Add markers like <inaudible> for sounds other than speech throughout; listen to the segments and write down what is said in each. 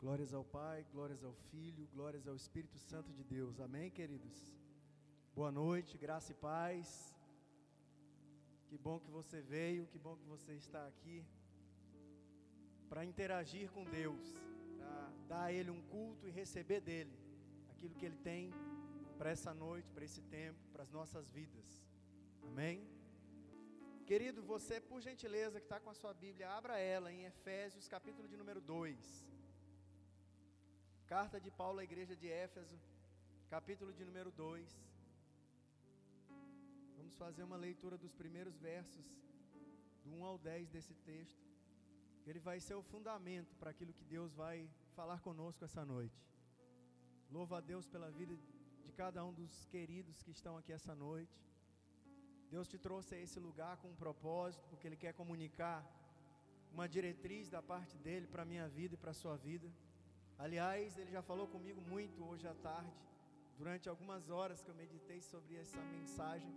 Glórias ao Pai, glórias ao Filho, glórias ao Espírito Santo de Deus. Amém, queridos? Boa noite, graça e paz. Que bom que você veio, que bom que você está aqui para interagir com Deus, para dar a Ele um culto e receber dele aquilo que Ele tem para essa noite, para esse tempo, para as nossas vidas. Amém? Querido, você, por gentileza, que está com a sua Bíblia, abra ela em Efésios, capítulo de número 2. Carta de Paulo à igreja de Éfeso, capítulo de número 2. Vamos fazer uma leitura dos primeiros versos, do 1 ao 10 desse texto. Ele vai ser o fundamento para aquilo que Deus vai falar conosco essa noite. Louva a Deus pela vida de cada um dos queridos que estão aqui essa noite. Deus te trouxe a esse lugar com um propósito, porque Ele quer comunicar uma diretriz da parte dele para a minha vida e para a sua vida. Aliás, ele já falou comigo muito hoje à tarde, durante algumas horas que eu meditei sobre essa mensagem.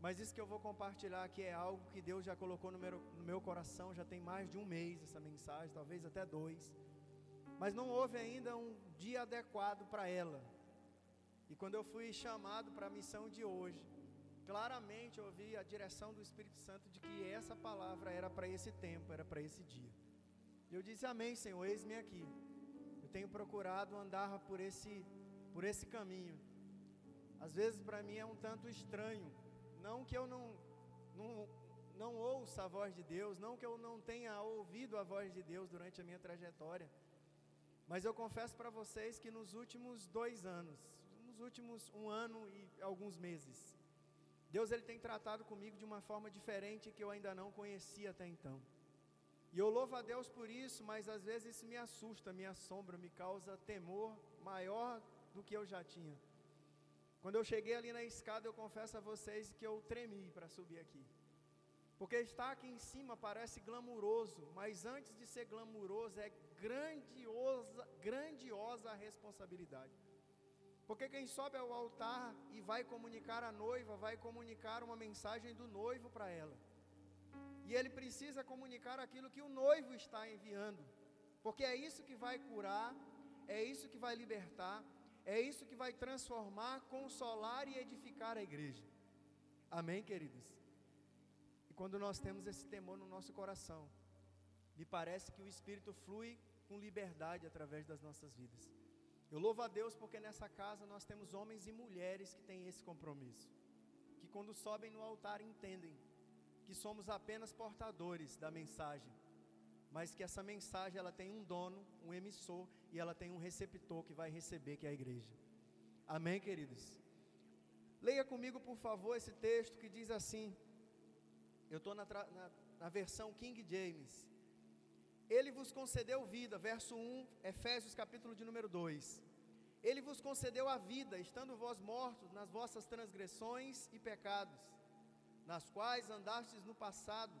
Mas isso que eu vou compartilhar aqui é algo que Deus já colocou no meu, no meu coração, já tem mais de um mês essa mensagem, talvez até dois. Mas não houve ainda um dia adequado para ela. E quando eu fui chamado para a missão de hoje, claramente eu ouvi a direção do Espírito Santo de que essa palavra era para esse tempo, era para esse dia. E eu disse: Amém, Senhor, eis-me aqui tenho procurado andar por esse, por esse caminho. Às vezes para mim é um tanto estranho. Não que eu não, não, não ouça a voz de Deus, não que eu não tenha ouvido a voz de Deus durante a minha trajetória. Mas eu confesso para vocês que nos últimos dois anos, nos últimos um ano e alguns meses, Deus ele tem tratado comigo de uma forma diferente que eu ainda não conhecia até então. E eu louvo a Deus por isso, mas às vezes isso me assusta, me assombra, me causa temor maior do que eu já tinha. Quando eu cheguei ali na escada, eu confesso a vocês que eu tremi para subir aqui. Porque estar aqui em cima parece glamuroso, mas antes de ser glamuroso é grandiosa, grandiosa a responsabilidade. Porque quem sobe ao altar e vai comunicar a noiva, vai comunicar uma mensagem do noivo para ela. E ele precisa comunicar aquilo que o noivo está enviando, porque é isso que vai curar, é isso que vai libertar, é isso que vai transformar, consolar e edificar a igreja. Amém, queridos? E quando nós temos esse temor no nosso coração, me parece que o Espírito flui com liberdade através das nossas vidas. Eu louvo a Deus porque nessa casa nós temos homens e mulheres que têm esse compromisso, que quando sobem no altar entendem que somos apenas portadores da mensagem, mas que essa mensagem ela tem um dono, um emissor e ela tem um receptor que vai receber, que é a igreja. Amém, queridos? Leia comigo, por favor, esse texto que diz assim. Eu estou na, na, na versão King James. Ele vos concedeu vida, verso 1, Efésios capítulo de número 2. Ele vos concedeu a vida, estando vós mortos nas vossas transgressões e pecados nas quais andastes no passado,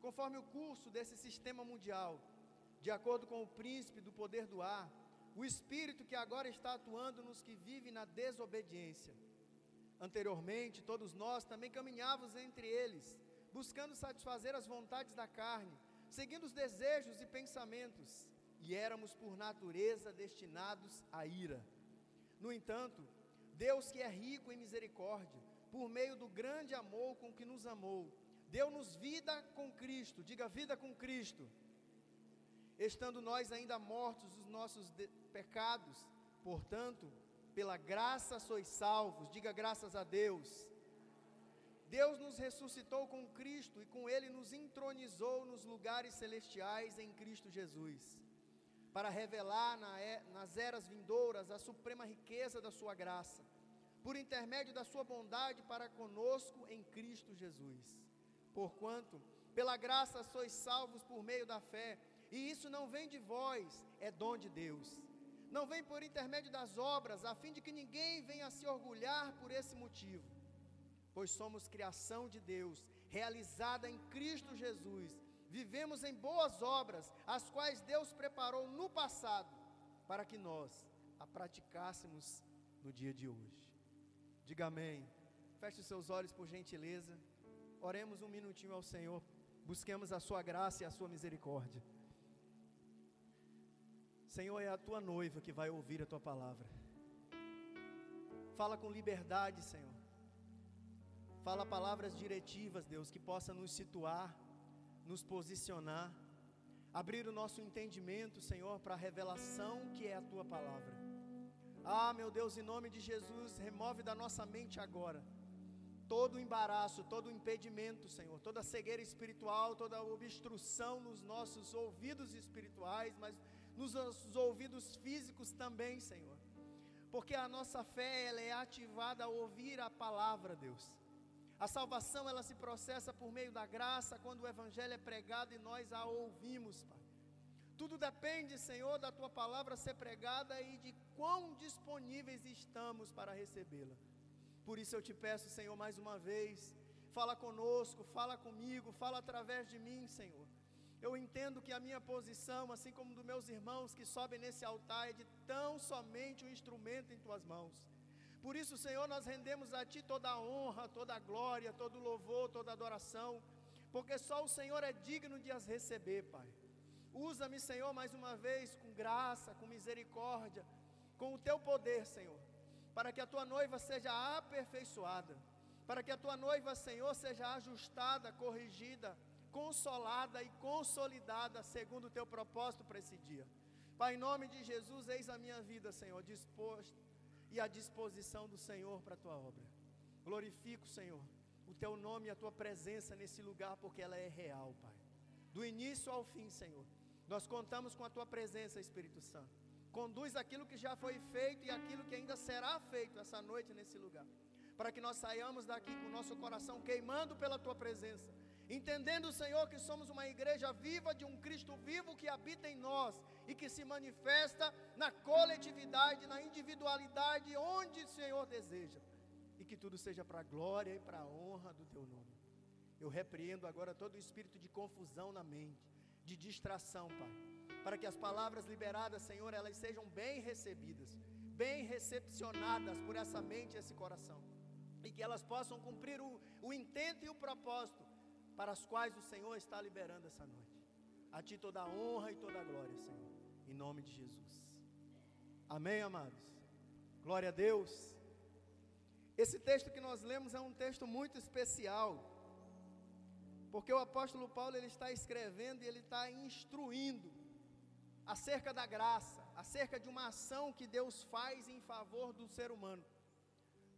conforme o curso desse sistema mundial, de acordo com o príncipe do poder do ar, o espírito que agora está atuando nos que vivem na desobediência. Anteriormente, todos nós também caminhávamos entre eles, buscando satisfazer as vontades da carne, seguindo os desejos e pensamentos, e éramos por natureza destinados à ira. No entanto, Deus que é rico em misericórdia, por meio do grande amor com que nos amou, deu-nos vida com Cristo, diga vida com Cristo, estando nós ainda mortos dos nossos pecados, portanto, pela graça sois salvos, diga graças a Deus. Deus nos ressuscitou com Cristo e com Ele nos entronizou nos lugares celestiais em Cristo Jesus, para revelar na, nas eras vindouras a suprema riqueza da Sua graça por intermédio da sua bondade para conosco em Cristo Jesus. Porquanto, pela graça sois salvos por meio da fé, e isso não vem de vós, é dom de Deus. Não vem por intermédio das obras, a fim de que ninguém venha se orgulhar por esse motivo. Pois somos criação de Deus, realizada em Cristo Jesus. Vivemos em boas obras, as quais Deus preparou no passado, para que nós a praticássemos no dia de hoje. Diga amém. Feche os seus olhos por gentileza. Oremos um minutinho ao Senhor. Busquemos a sua graça e a sua misericórdia. Senhor, é a tua noiva que vai ouvir a tua palavra. Fala com liberdade, Senhor. Fala palavras diretivas, Deus, que possa nos situar, nos posicionar, abrir o nosso entendimento, Senhor, para a revelação que é a tua palavra. Ah, meu Deus, em nome de Jesus, remove da nossa mente agora todo o embaraço, todo o impedimento, Senhor, toda a cegueira espiritual, toda a obstrução nos nossos ouvidos espirituais, mas nos nossos ouvidos físicos também, Senhor. Porque a nossa fé ela é ativada a ouvir a palavra, Deus. A salvação ela se processa por meio da graça quando o evangelho é pregado e nós a ouvimos, Pai. Tudo depende, Senhor, da tua palavra ser pregada e de quão disponíveis estamos para recebê-la. Por isso eu te peço, Senhor, mais uma vez, fala conosco, fala comigo, fala através de mim, Senhor. Eu entendo que a minha posição, assim como dos meus irmãos que sobem nesse altar, é de tão somente um instrumento em tuas mãos. Por isso, Senhor, nós rendemos a Ti toda a honra, toda a glória, todo o louvor, toda a adoração, porque só o Senhor é digno de as receber, Pai. Usa-me, Senhor, mais uma vez, com graça, com misericórdia, com o Teu poder, Senhor para que a tua noiva seja aperfeiçoada, para que a tua noiva, Senhor, seja ajustada, corrigida, consolada e consolidada segundo o teu propósito para esse dia. Pai, em nome de Jesus, eis a minha vida, Senhor, disposto e à disposição do Senhor para a tua obra. Glorifico, Senhor, o teu nome e a tua presença nesse lugar, porque ela é real, Pai. Do início ao fim, Senhor, nós contamos com a tua presença, Espírito Santo conduz aquilo que já foi feito e aquilo que ainda será feito essa noite nesse lugar. Para que nós saiamos daqui com o nosso coração queimando pela tua presença, entendendo, Senhor, que somos uma igreja viva de um Cristo vivo que habita em nós e que se manifesta na coletividade, na individualidade, onde o Senhor deseja. E que tudo seja para a glória e para a honra do teu nome. Eu repreendo agora todo o espírito de confusão na mente, de distração, Pai para que as palavras liberadas, Senhor, elas sejam bem recebidas, bem recepcionadas por essa mente e esse coração, e que elas possam cumprir o, o intento e o propósito para os quais o Senhor está liberando essa noite. A Ti toda a honra e toda a glória, Senhor, em nome de Jesus. Amém, amados? Glória a Deus. Esse texto que nós lemos é um texto muito especial, porque o apóstolo Paulo ele está escrevendo e ele está instruindo acerca da graça, acerca de uma ação que Deus faz em favor do ser humano.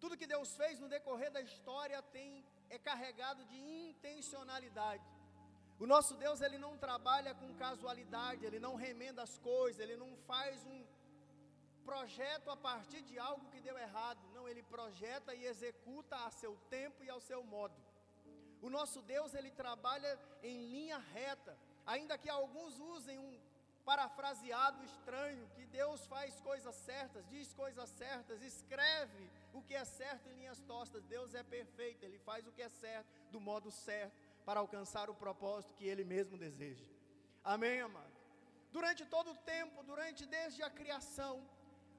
Tudo que Deus fez no decorrer da história tem é carregado de intencionalidade. O nosso Deus ele não trabalha com casualidade, ele não remenda as coisas, ele não faz um projeto a partir de algo que deu errado. Não, ele projeta e executa a seu tempo e ao seu modo. O nosso Deus ele trabalha em linha reta, ainda que alguns usem um parafraseado estranho, que Deus faz coisas certas, diz coisas certas, escreve o que é certo em linhas tostas. Deus é perfeito, Ele faz o que é certo, do modo certo, para alcançar o propósito que Ele mesmo deseja. Amém, amado? Durante todo o tempo, durante desde a criação,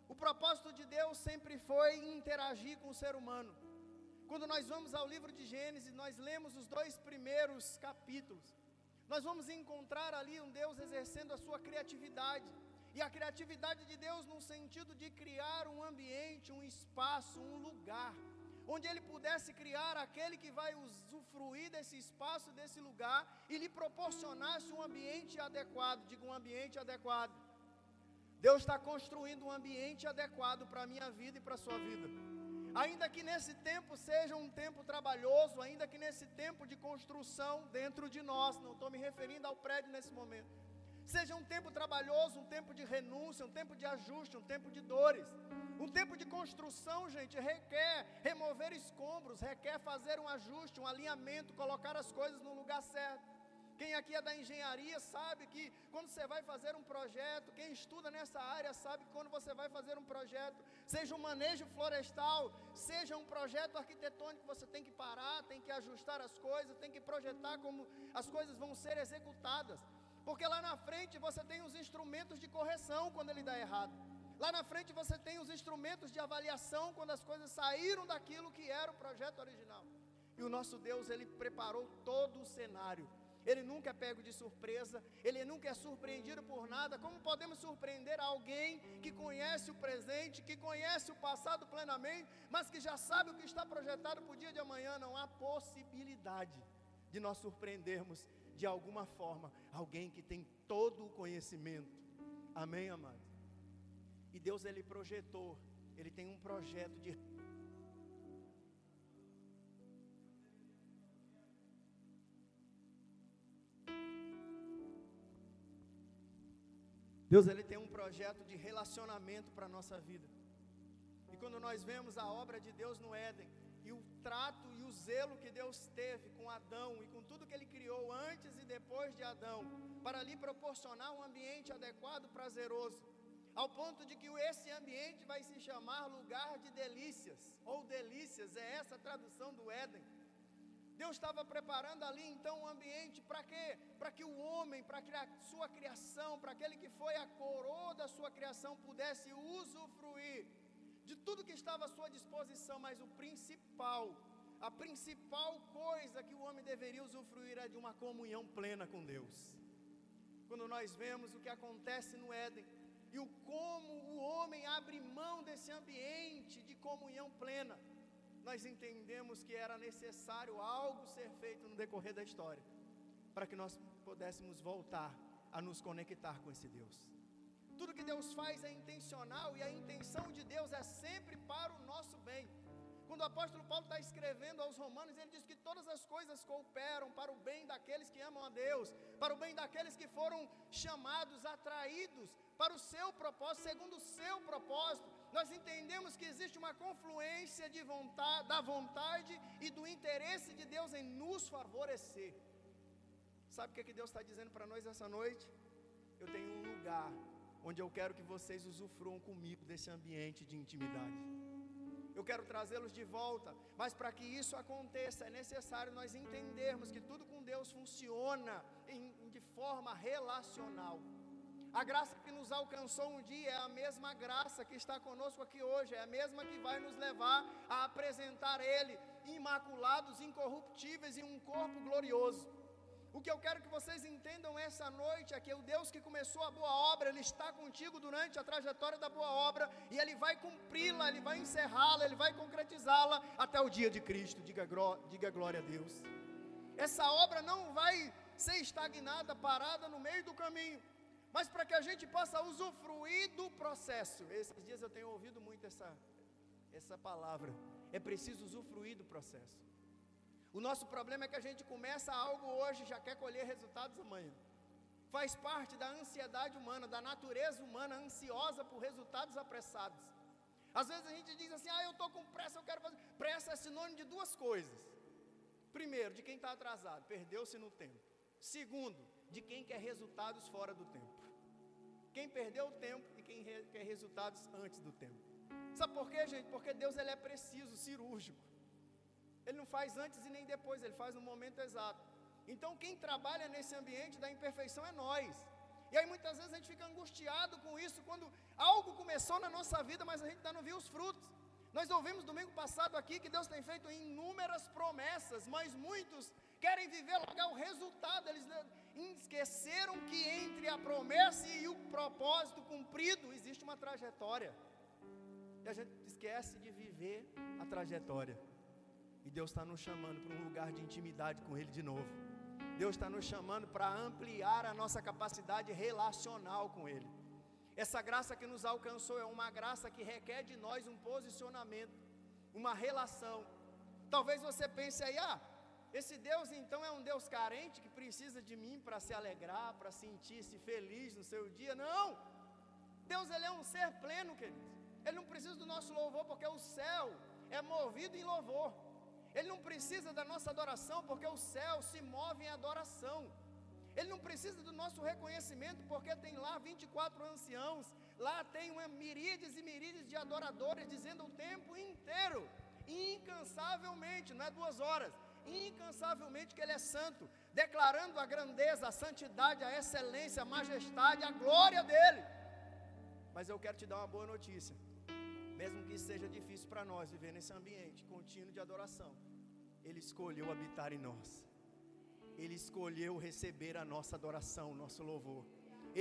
o propósito de Deus sempre foi interagir com o ser humano. Quando nós vamos ao livro de Gênesis, nós lemos os dois primeiros capítulos. Nós vamos encontrar ali um Deus exercendo a sua criatividade. E a criatividade de Deus no sentido de criar um ambiente, um espaço, um lugar, onde Ele pudesse criar aquele que vai usufruir desse espaço, desse lugar, e lhe proporcionasse um ambiente adequado. Digo, um ambiente adequado. Deus está construindo um ambiente adequado para a minha vida e para a sua vida. Ainda que nesse tempo seja um tempo trabalhoso, ainda que nesse tempo de construção dentro de nós, não estou me referindo ao prédio nesse momento, seja um tempo trabalhoso, um tempo de renúncia, um tempo de ajuste, um tempo de dores. Um tempo de construção, gente, requer remover escombros, requer fazer um ajuste, um alinhamento, colocar as coisas no lugar certo. Quem aqui é da engenharia sabe que quando você vai fazer um projeto, quem estuda nessa área sabe que quando você vai fazer um projeto, seja um manejo florestal, seja um projeto arquitetônico, você tem que parar, tem que ajustar as coisas, tem que projetar como as coisas vão ser executadas. Porque lá na frente você tem os instrumentos de correção quando ele dá errado. Lá na frente você tem os instrumentos de avaliação quando as coisas saíram daquilo que era o projeto original. E o nosso Deus, ele preparou todo o cenário ele nunca é pego de surpresa, ele nunca é surpreendido por nada. Como podemos surpreender alguém que conhece o presente, que conhece o passado plenamente, mas que já sabe o que está projetado para o dia de amanhã? Não há possibilidade de nós surpreendermos de alguma forma alguém que tem todo o conhecimento. Amém, amado? E Deus ele projetou, ele tem um projeto de Deus ele tem um projeto de relacionamento para a nossa vida. E quando nós vemos a obra de Deus no Éden, e o trato e o zelo que Deus teve com Adão e com tudo que ele criou antes e depois de Adão, para lhe proporcionar um ambiente adequado, prazeroso, ao ponto de que esse ambiente vai se chamar lugar de delícias, ou delícias, é essa a tradução do Éden. Deus estava preparando ali então um ambiente para quê? Para que o homem, para que a sua criação, para aquele que foi a coroa da sua criação, pudesse usufruir de tudo que estava à sua disposição, mas o principal, a principal coisa que o homem deveria usufruir é de uma comunhão plena com Deus. Quando nós vemos o que acontece no Éden e o como o homem abre mão desse ambiente de comunhão plena, nós entendemos que era necessário algo ser feito no decorrer da história, para que nós pudéssemos voltar a nos conectar com esse Deus. Tudo que Deus faz é intencional e a intenção de Deus é sempre para o nosso bem. Quando o apóstolo Paulo está escrevendo aos Romanos, ele diz que todas as coisas cooperam para o bem daqueles que amam a Deus, para o bem daqueles que foram chamados, atraídos para o seu propósito, segundo o seu propósito. Nós entendemos que existe uma confluência de vontade, da vontade e do interesse de Deus em nos favorecer. Sabe o que, é que Deus está dizendo para nós essa noite? Eu tenho um lugar onde eu quero que vocês usufruam comigo desse ambiente de intimidade. Eu quero trazê-los de volta, mas para que isso aconteça é necessário nós entendermos que tudo com Deus funciona em, de forma relacional. A graça que nos alcançou um dia é a mesma graça que está conosco aqui hoje, é a mesma que vai nos levar a apresentar Ele imaculados, incorruptíveis em um corpo glorioso. O que eu quero que vocês entendam essa noite é que o Deus que começou a boa obra, Ele está contigo durante a trajetória da boa obra e Ele vai cumpri-la, Ele vai encerrá-la, Ele vai concretizá-la até o dia de Cristo. Diga, diga glória a Deus. Essa obra não vai ser estagnada, parada no meio do caminho, mas para que a gente possa usufruir do processo. Esses dias eu tenho ouvido muito essa, essa palavra. É preciso usufruir do processo. O nosso problema é que a gente começa algo hoje e já quer colher resultados amanhã. Faz parte da ansiedade humana, da natureza humana ansiosa por resultados apressados. Às vezes a gente diz assim: ah, eu estou com pressa, eu quero fazer. Pressa é sinônimo de duas coisas. Primeiro, de quem está atrasado, perdeu-se no tempo. Segundo, de quem quer resultados fora do tempo. Quem perdeu o tempo e quem quer resultados antes do tempo. Sabe por quê, gente? Porque Deus ele é preciso, cirúrgico. Ele não faz antes e nem depois, ele faz no momento exato. Então, quem trabalha nesse ambiente da imperfeição é nós. E aí muitas vezes a gente fica angustiado com isso quando algo começou na nossa vida, mas a gente ainda não viu os frutos. Nós ouvimos domingo passado aqui que Deus tem feito inúmeras promessas, mas muitos querem viver logo o resultado. Eles esqueceram que entre a promessa e o propósito cumprido existe uma trajetória. E a gente esquece de viver a trajetória. E Deus está nos chamando para um lugar de intimidade com Ele de novo. Deus está nos chamando para ampliar a nossa capacidade relacional com Ele. Essa graça que nos alcançou é uma graça que requer de nós um posicionamento, uma relação. Talvez você pense aí, ah, esse Deus então é um Deus carente que precisa de mim para se alegrar, para sentir-se feliz no seu dia. Não! Deus ele é um ser pleno, queridos. Ele não precisa do nosso louvor porque o céu é movido em louvor. Ele não precisa da nossa adoração, porque o céu se move em adoração. Ele não precisa do nosso reconhecimento, porque tem lá 24 anciãos, lá tem uma miríades e miríades de adoradores dizendo o tempo inteiro, incansavelmente, não é duas horas, incansavelmente que Ele é santo, declarando a grandeza, a santidade, a excelência, a majestade, a glória dEle. Mas eu quero te dar uma boa notícia mesmo que seja difícil para nós viver nesse ambiente contínuo de adoração, Ele escolheu habitar em nós. Ele escolheu receber a nossa adoração, o nosso louvor.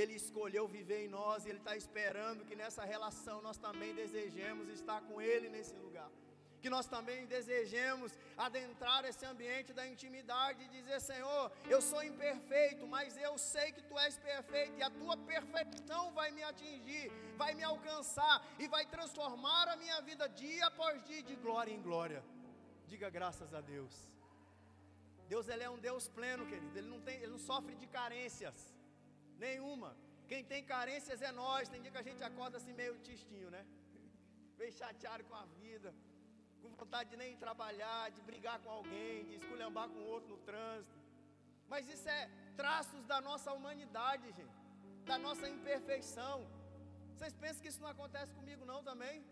Ele escolheu viver em nós e Ele está esperando que nessa relação nós também desejemos estar com Ele nesse lugar. Que nós também desejemos adentrar esse ambiente da intimidade e dizer: Senhor, eu sou imperfeito, mas eu sei que Tu és perfeito e a Tua perfeição vai me atingir, vai me alcançar e vai transformar a minha vida dia após dia de glória em glória. Diga graças a Deus. Deus ele é um Deus pleno, querido. Ele não, tem, ele não sofre de carências nenhuma. Quem tem carências é nós. Tem dia que a gente acorda assim meio tistinho, né? Meio chateado com a vida, com vontade de nem trabalhar, de brigar com alguém, de esculhambar com outro no trânsito. Mas isso é traços da nossa humanidade, gente, da nossa imperfeição. Vocês pensam que isso não acontece comigo não também?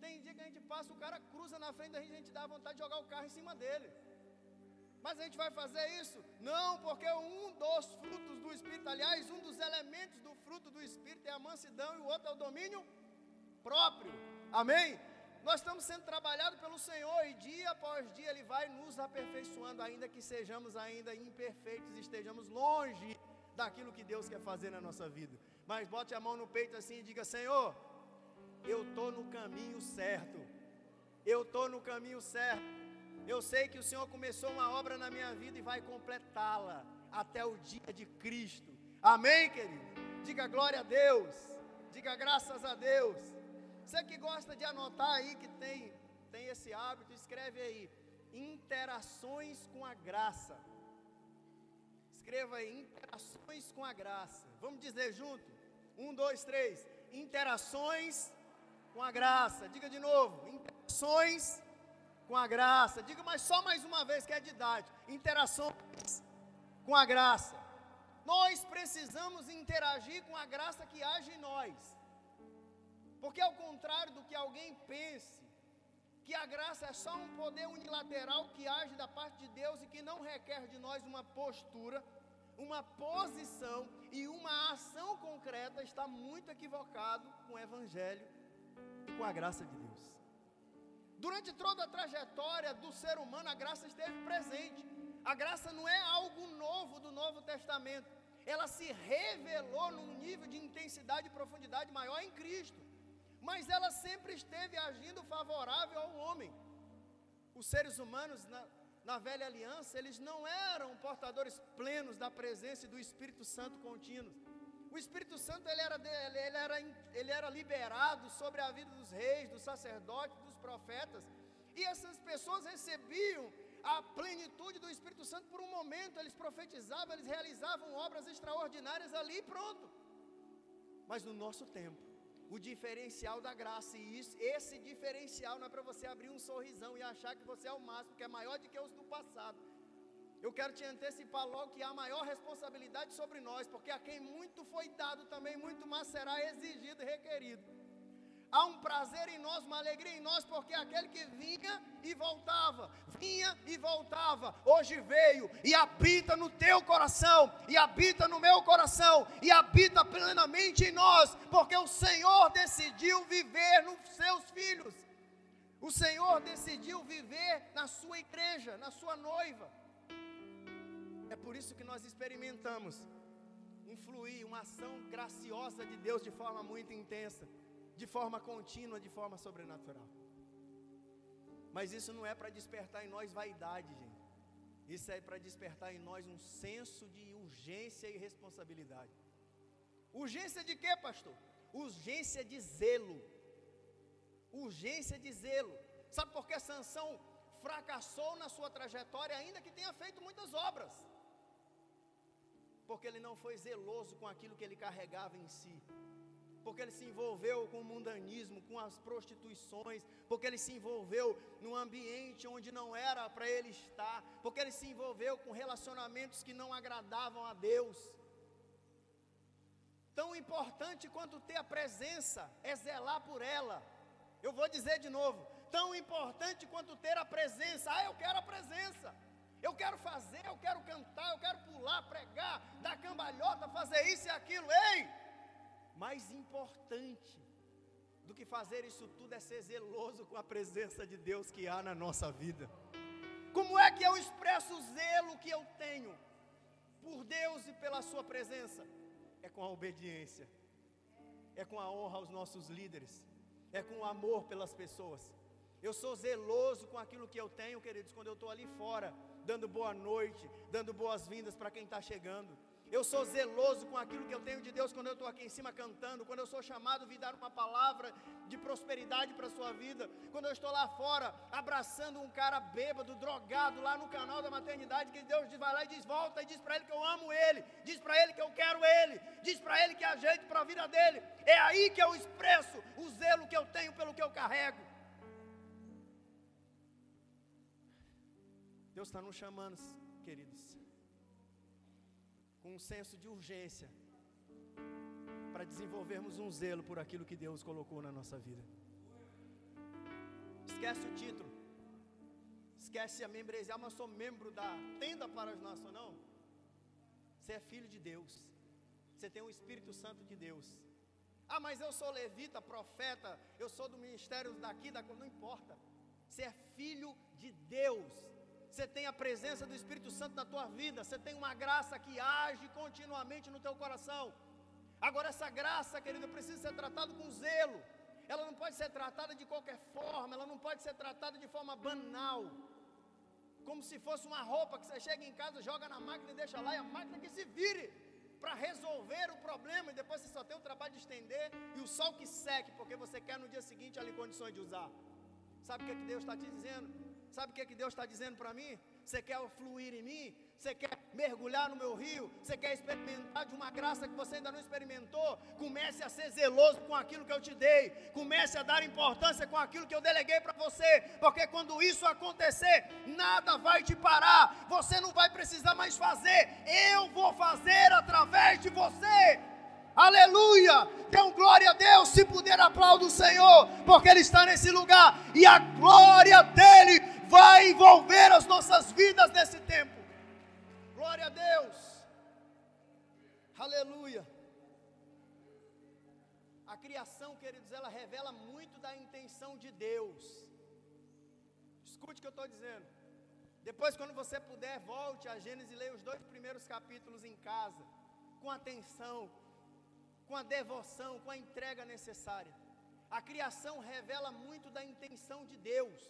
Tem dia que a gente passa, o cara cruza na frente da gente, a gente dá vontade de jogar o carro em cima dele. Mas a gente vai fazer isso? Não, porque um dos frutos do Espírito, aliás, um dos elementos do fruto do Espírito é a mansidão e o outro é o domínio próprio. Amém? Nós estamos sendo trabalhados pelo Senhor e dia após dia Ele vai nos aperfeiçoando, ainda que sejamos ainda imperfeitos e estejamos longe daquilo que Deus quer fazer na nossa vida. Mas bote a mão no peito assim e diga: Senhor, eu estou no caminho certo. Eu estou no caminho certo. Eu sei que o Senhor começou uma obra na minha vida e vai completá-la até o dia de Cristo. Amém, querido? Diga glória a Deus. Diga graças a Deus. Você que gosta de anotar aí, que tem, tem esse hábito, escreve aí. Interações com a graça. Escreva aí, interações com a graça. Vamos dizer junto? Um, dois, três. Interações com a graça. Diga de novo. Interações com a graça. Diga mais só mais uma vez que é didático. Interações com a graça. Nós precisamos interagir com a graça que age em nós. Porque ao contrário do que alguém pense, que a graça é só um poder unilateral que age da parte de Deus e que não requer de nós uma postura, uma posição e uma ação concreta, está muito equivocado com o Evangelho e com a graça de Deus. Durante toda a trajetória do ser humano, a graça esteve presente. A graça não é algo novo do Novo Testamento. Ela se revelou num nível de intensidade e profundidade maior em Cristo. Mas ela sempre esteve agindo favorável ao homem. Os seres humanos, na, na velha aliança, eles não eram portadores plenos da presença do Espírito Santo contínuo. O Espírito Santo ele era, ele, era, ele era liberado sobre a vida dos reis, dos sacerdotes, dos profetas, e essas pessoas recebiam a plenitude do Espírito Santo por um momento, eles profetizavam, eles realizavam obras extraordinárias ali e pronto. Mas no nosso tempo, o diferencial da graça, e isso, esse diferencial não é para você abrir um sorrisão e achar que você é o máximo, que é maior do que os do passado. Eu quero te antecipar logo que há maior responsabilidade sobre nós, porque a quem muito foi dado também muito mais será exigido e requerido. Há um prazer em nós, uma alegria em nós, porque aquele que vinha e voltava, vinha e voltava, hoje veio e habita no teu coração, e habita no meu coração, e habita plenamente em nós, porque o Senhor decidiu viver nos seus filhos, o Senhor decidiu viver na sua igreja, na sua noiva. É por isso que nós experimentamos um fluir, uma ação graciosa de Deus de forma muito intensa, de forma contínua, de forma sobrenatural. Mas isso não é para despertar em nós vaidade, gente. Isso é para despertar em nós um senso de urgência e responsabilidade. Urgência de quê, pastor? Urgência de zelo. Urgência de zelo. Sabe por que Sansão fracassou na sua trajetória, ainda que tenha feito muitas obras? porque ele não foi zeloso com aquilo que ele carregava em si, porque ele se envolveu com o mundanismo, com as prostituições, porque ele se envolveu num ambiente onde não era para ele estar, porque ele se envolveu com relacionamentos que não agradavam a Deus. Tão importante quanto ter a presença é zelar por ela. Eu vou dizer de novo: tão importante quanto ter a presença. Ah, eu quero a presença. Eu quero fazer, eu quero cantar, eu quero pular, pregar, dar cambalhota, fazer isso e aquilo. Ei! Mais importante do que fazer isso tudo é ser zeloso com a presença de Deus que há na nossa vida. Como é que eu expresso o zelo que eu tenho? por Deus e pela Sua presença? É com a obediência, é com a honra aos nossos líderes, é com o amor pelas pessoas. Eu sou zeloso com aquilo que eu tenho, queridos, quando eu estou ali fora, dando boa noite, dando boas-vindas para quem está chegando. Eu sou zeloso com aquilo que eu tenho de Deus quando eu estou aqui em cima cantando, quando eu sou chamado a dar uma palavra de prosperidade para a sua vida, quando eu estou lá fora abraçando um cara bêbado, drogado, lá no canal da maternidade, que Deus vai lá e diz: volta e diz para ele que eu amo ele, diz para ele que eu quero ele, diz para ele que ajeito para a vida dele. É aí que eu expresso o zelo que eu tenho pelo que eu carrego. Deus está nos chamando, queridos com um senso de urgência para desenvolvermos um zelo por aquilo que Deus colocou na nossa vida. Esquece o título, esquece a membresia, ah, mas sou membro da tenda para as nações, não. Você é filho de Deus, você tem o Espírito Santo de Deus. Ah, mas eu sou levita, profeta, eu sou do ministério daqui, da não importa. Você é filho de Deus você tem a presença do Espírito Santo na tua vida, você tem uma graça que age continuamente no teu coração. Agora, essa graça, querido, precisa ser tratada com zelo. Ela não pode ser tratada de qualquer forma, ela não pode ser tratada de forma banal. Como se fosse uma roupa que você chega em casa, joga na máquina e deixa lá, e a máquina que se vire para resolver o problema, e depois você só tem o trabalho de estender e o sol que seque, porque você quer no dia seguinte ali condições de usar. Sabe o que, é que Deus está te dizendo? Sabe o que, é que Deus está dizendo para mim? Você quer fluir em mim? Você quer mergulhar no meu rio? Você quer experimentar de uma graça que você ainda não experimentou? Comece a ser zeloso com aquilo que eu te dei. Comece a dar importância com aquilo que eu deleguei para você. Porque quando isso acontecer, nada vai te parar. Você não vai precisar mais fazer. Eu vou fazer através de você. Aleluia! Um glória a Deus, se puder aplaudir o Senhor, porque Ele está nesse lugar e a glória dele vai envolver as nossas vidas nesse tempo. Glória a Deus. Aleluia. A criação, queridos, ela revela muito da intenção de Deus. Escute o que eu estou dizendo. Depois, quando você puder, volte a Gênesis e leia os dois primeiros capítulos em casa, com atenção, com a devoção, com a entrega necessária. A criação revela muito da intenção de Deus.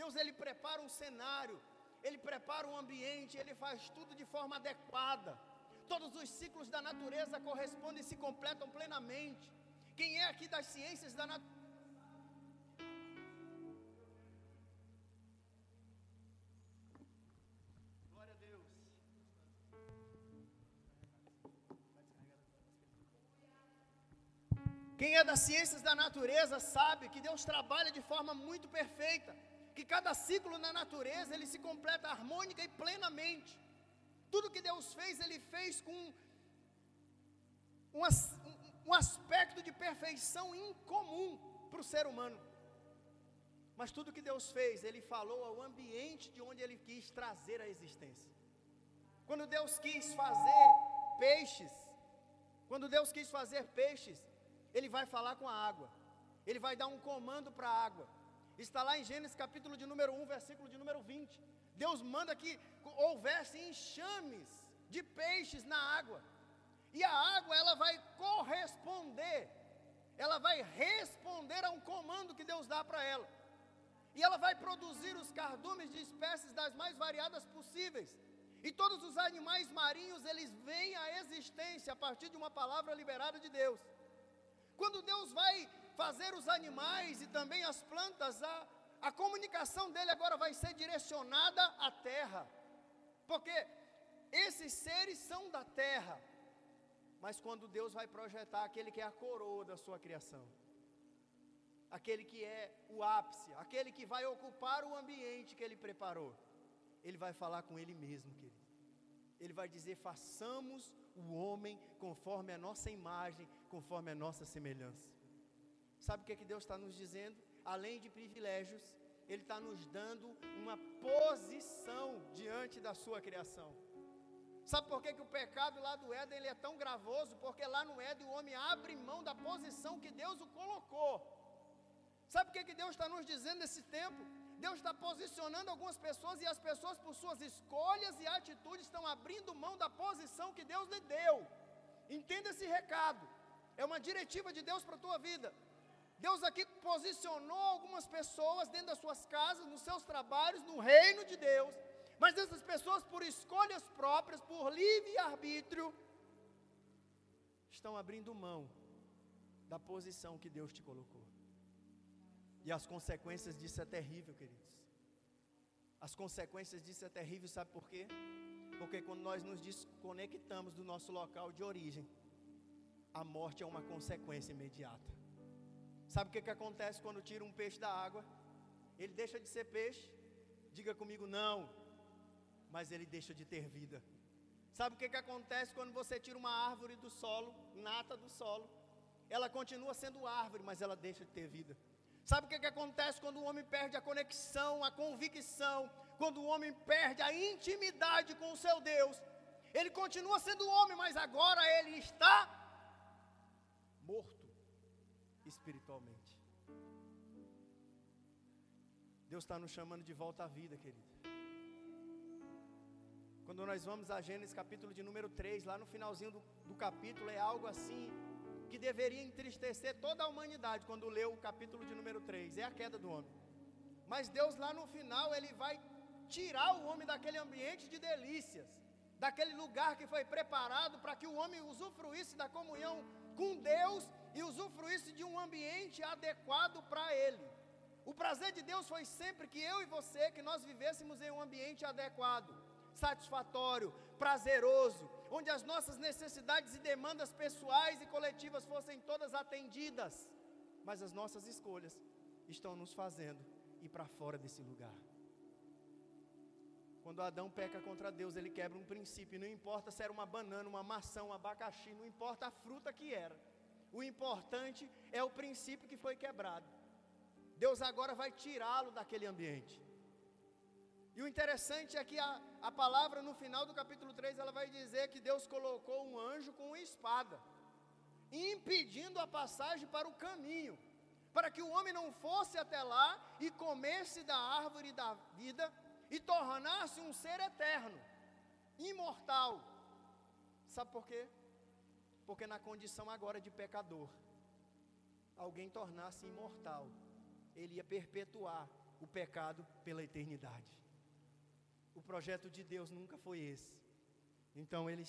Deus ele prepara um cenário, ele prepara um ambiente, ele faz tudo de forma adequada. Todos os ciclos da natureza correspondem e se completam plenamente. Quem é aqui das ciências da natureza? Quem é das ciências da natureza sabe que Deus trabalha de forma muito perfeita que cada ciclo na natureza ele se completa harmônica e plenamente. Tudo que Deus fez, Ele fez com um, um aspecto de perfeição incomum para o ser humano. Mas tudo que Deus fez, Ele falou ao ambiente de onde Ele quis trazer a existência. Quando Deus quis fazer peixes, quando Deus quis fazer peixes, Ele vai falar com a água, Ele vai dar um comando para a água. Está lá em Gênesis capítulo de número 1, versículo de número 20. Deus manda que houvesse enxames de peixes na água. E a água ela vai corresponder, ela vai responder a um comando que Deus dá para ela. E ela vai produzir os cardumes de espécies das mais variadas possíveis. E todos os animais marinhos, eles vêm à existência a partir de uma palavra liberada de Deus. Quando Deus vai fazer os animais e também as plantas, a, a comunicação dele agora vai ser direcionada à terra, porque esses seres são da terra, mas quando Deus vai projetar aquele que é a coroa da sua criação, aquele que é o ápice, aquele que vai ocupar o ambiente que ele preparou, ele vai falar com ele mesmo, querido. Ele vai dizer: façamos o homem conforme a nossa imagem, conforme a nossa semelhança. Sabe o que, é que Deus está nos dizendo? Além de privilégios, Ele está nos dando uma posição diante da sua criação. Sabe por que, que o pecado lá do Éden ele é tão gravoso? Porque lá no Éden o homem abre mão da posição que Deus o colocou. Sabe o que, que Deus está nos dizendo nesse tempo? Deus está posicionando algumas pessoas e as pessoas, por suas escolhas e atitudes, estão abrindo mão da posição que Deus lhe deu. Entenda esse recado. É uma diretiva de Deus para a tua vida. Deus aqui posicionou algumas pessoas dentro das suas casas, nos seus trabalhos, no reino de Deus. Mas essas pessoas, por escolhas próprias, por livre arbítrio, estão abrindo mão da posição que Deus te colocou. E as consequências disso é terrível, queridos. As consequências disso é terrível, sabe por quê? Porque quando nós nos desconectamos do nosso local de origem, a morte é uma consequência imediata. Sabe o que, que acontece quando tira um peixe da água? Ele deixa de ser peixe? Diga comigo, não. Mas ele deixa de ter vida. Sabe o que, que acontece quando você tira uma árvore do solo, nata do solo? Ela continua sendo árvore, mas ela deixa de ter vida. Sabe o que, que acontece quando o homem perde a conexão, a convicção, quando o homem perde a intimidade com o seu Deus? Ele continua sendo homem, mas agora ele está morto espiritualmente. Deus está nos chamando de volta à vida, querido. Quando nós vamos a Gênesis capítulo de número 3, lá no finalzinho do, do capítulo, é algo assim que deveria entristecer toda a humanidade quando leu o capítulo de número 3, é a queda do homem. Mas Deus lá no final, ele vai tirar o homem daquele ambiente de delícias, daquele lugar que foi preparado para que o homem usufruísse da comunhão com Deus e usufruísse de um ambiente adequado para ele. O prazer de Deus foi sempre que eu e você, que nós vivêssemos em um ambiente adequado, satisfatório, prazeroso, onde as nossas necessidades e demandas pessoais e coletivas fossem todas atendidas, mas as nossas escolhas estão nos fazendo ir para fora desse lugar. Quando Adão peca contra Deus, ele quebra um princípio, não importa se era uma banana, uma maçã, um abacaxi, não importa a fruta que era. O importante é o princípio que foi quebrado. Deus agora vai tirá-lo daquele ambiente. E o interessante é que a, a palavra no final do capítulo 3 ela vai dizer que Deus colocou um anjo com uma espada, impedindo a passagem para o caminho, para que o homem não fosse até lá e comesse da árvore da vida e tornasse um ser eterno, imortal. Sabe por quê? Porque na condição agora de pecador, alguém tornasse imortal, ele ia perpetuar o pecado pela eternidade. O projeto de Deus nunca foi esse. Então ele,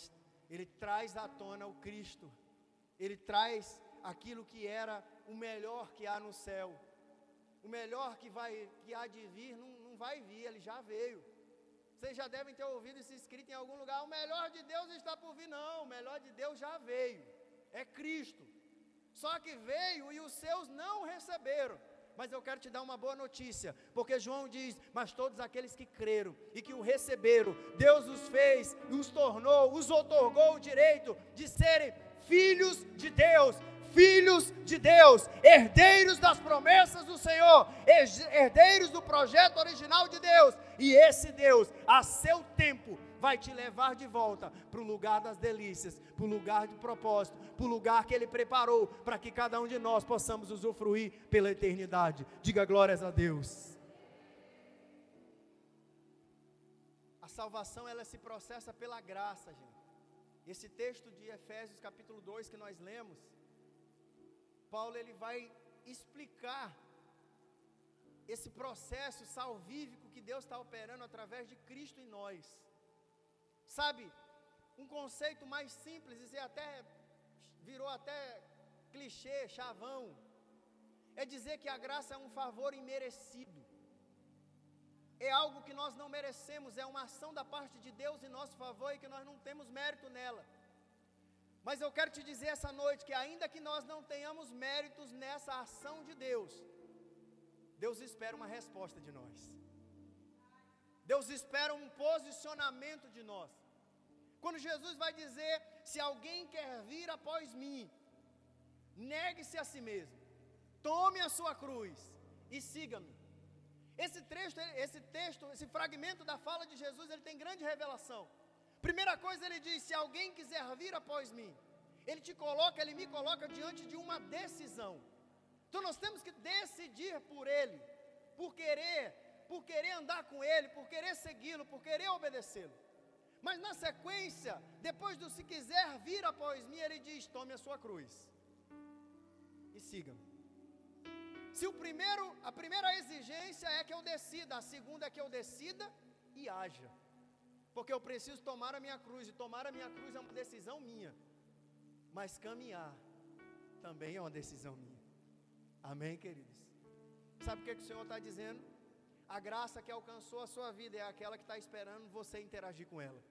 ele traz à tona o Cristo, ele traz aquilo que era o melhor que há no céu. O melhor que, vai, que há de vir não, não vai vir, ele já veio. Vocês já devem ter ouvido isso escrito em algum lugar: o melhor de Deus está por vir. Não, o melhor de Deus já veio, é Cristo. Só que veio e os seus não receberam. Mas eu quero te dar uma boa notícia, porque João diz: Mas todos aqueles que creram e que o receberam, Deus os fez, os tornou, os otorgou o direito de serem filhos de Deus, filhos de Deus, herdeiros das promessas do Senhor, herdeiros do projeto original de Deus. E esse Deus, a seu tempo, vai te levar de volta para o lugar das delícias, para o lugar de propósito, para o lugar que Ele preparou para que cada um de nós possamos usufruir pela eternidade. Diga glórias a Deus. A salvação ela se processa pela graça, gente. Esse texto de Efésios capítulo 2 que nós lemos, Paulo ele vai explicar esse processo salvífico que Deus está operando através de Cristo em nós. Sabe, um conceito mais simples, e até virou até clichê, chavão, é dizer que a graça é um favor imerecido. É algo que nós não merecemos, é uma ação da parte de Deus em nosso favor e que nós não temos mérito nela. Mas eu quero te dizer essa noite que, ainda que nós não tenhamos méritos nessa ação de Deus, Deus espera uma resposta de nós. Deus espera um posicionamento de nós. Quando Jesus vai dizer: Se alguém quer vir após mim, negue-se a si mesmo, tome a sua cruz e siga-me. Esse texto, esse texto, esse fragmento da fala de Jesus, ele tem grande revelação. Primeira coisa, ele diz: Se alguém quiser vir após mim, ele te coloca, ele me coloca diante de uma decisão. Então nós temos que decidir por ele, por querer por querer andar com Ele, por querer segui-lo, por querer obedecê-lo. Mas na sequência, depois do se quiser vir após mim, ele diz: tome a sua cruz e siga-me. Se o primeiro, a primeira exigência é que eu decida, a segunda é que eu decida e haja. Porque eu preciso tomar a minha cruz, e tomar a minha cruz é uma decisão minha. Mas caminhar também é uma decisão minha. Amém, queridos? Sabe o que, que o Senhor está dizendo? A graça que alcançou a sua vida é aquela que está esperando você interagir com ela.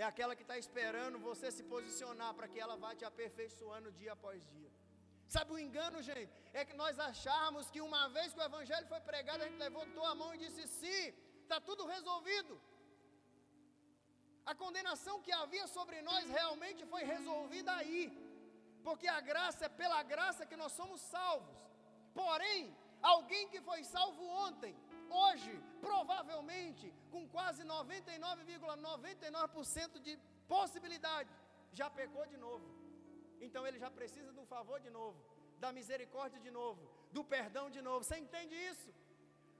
É aquela que está esperando você se posicionar para que ela vá te aperfeiçoando dia após dia. Sabe o engano, gente? É que nós acharmos que uma vez que o Evangelho foi pregado, a gente levantou a mão e disse sim, está tudo resolvido. A condenação que havia sobre nós realmente foi resolvida aí, porque a graça é pela graça que nós somos salvos. Porém, alguém que foi salvo ontem, hoje, provavelmente, com quase 99,99% ,99 de possibilidade, já pecou de novo. Então ele já precisa do favor de novo, da misericórdia de novo, do perdão de novo. Você entende isso?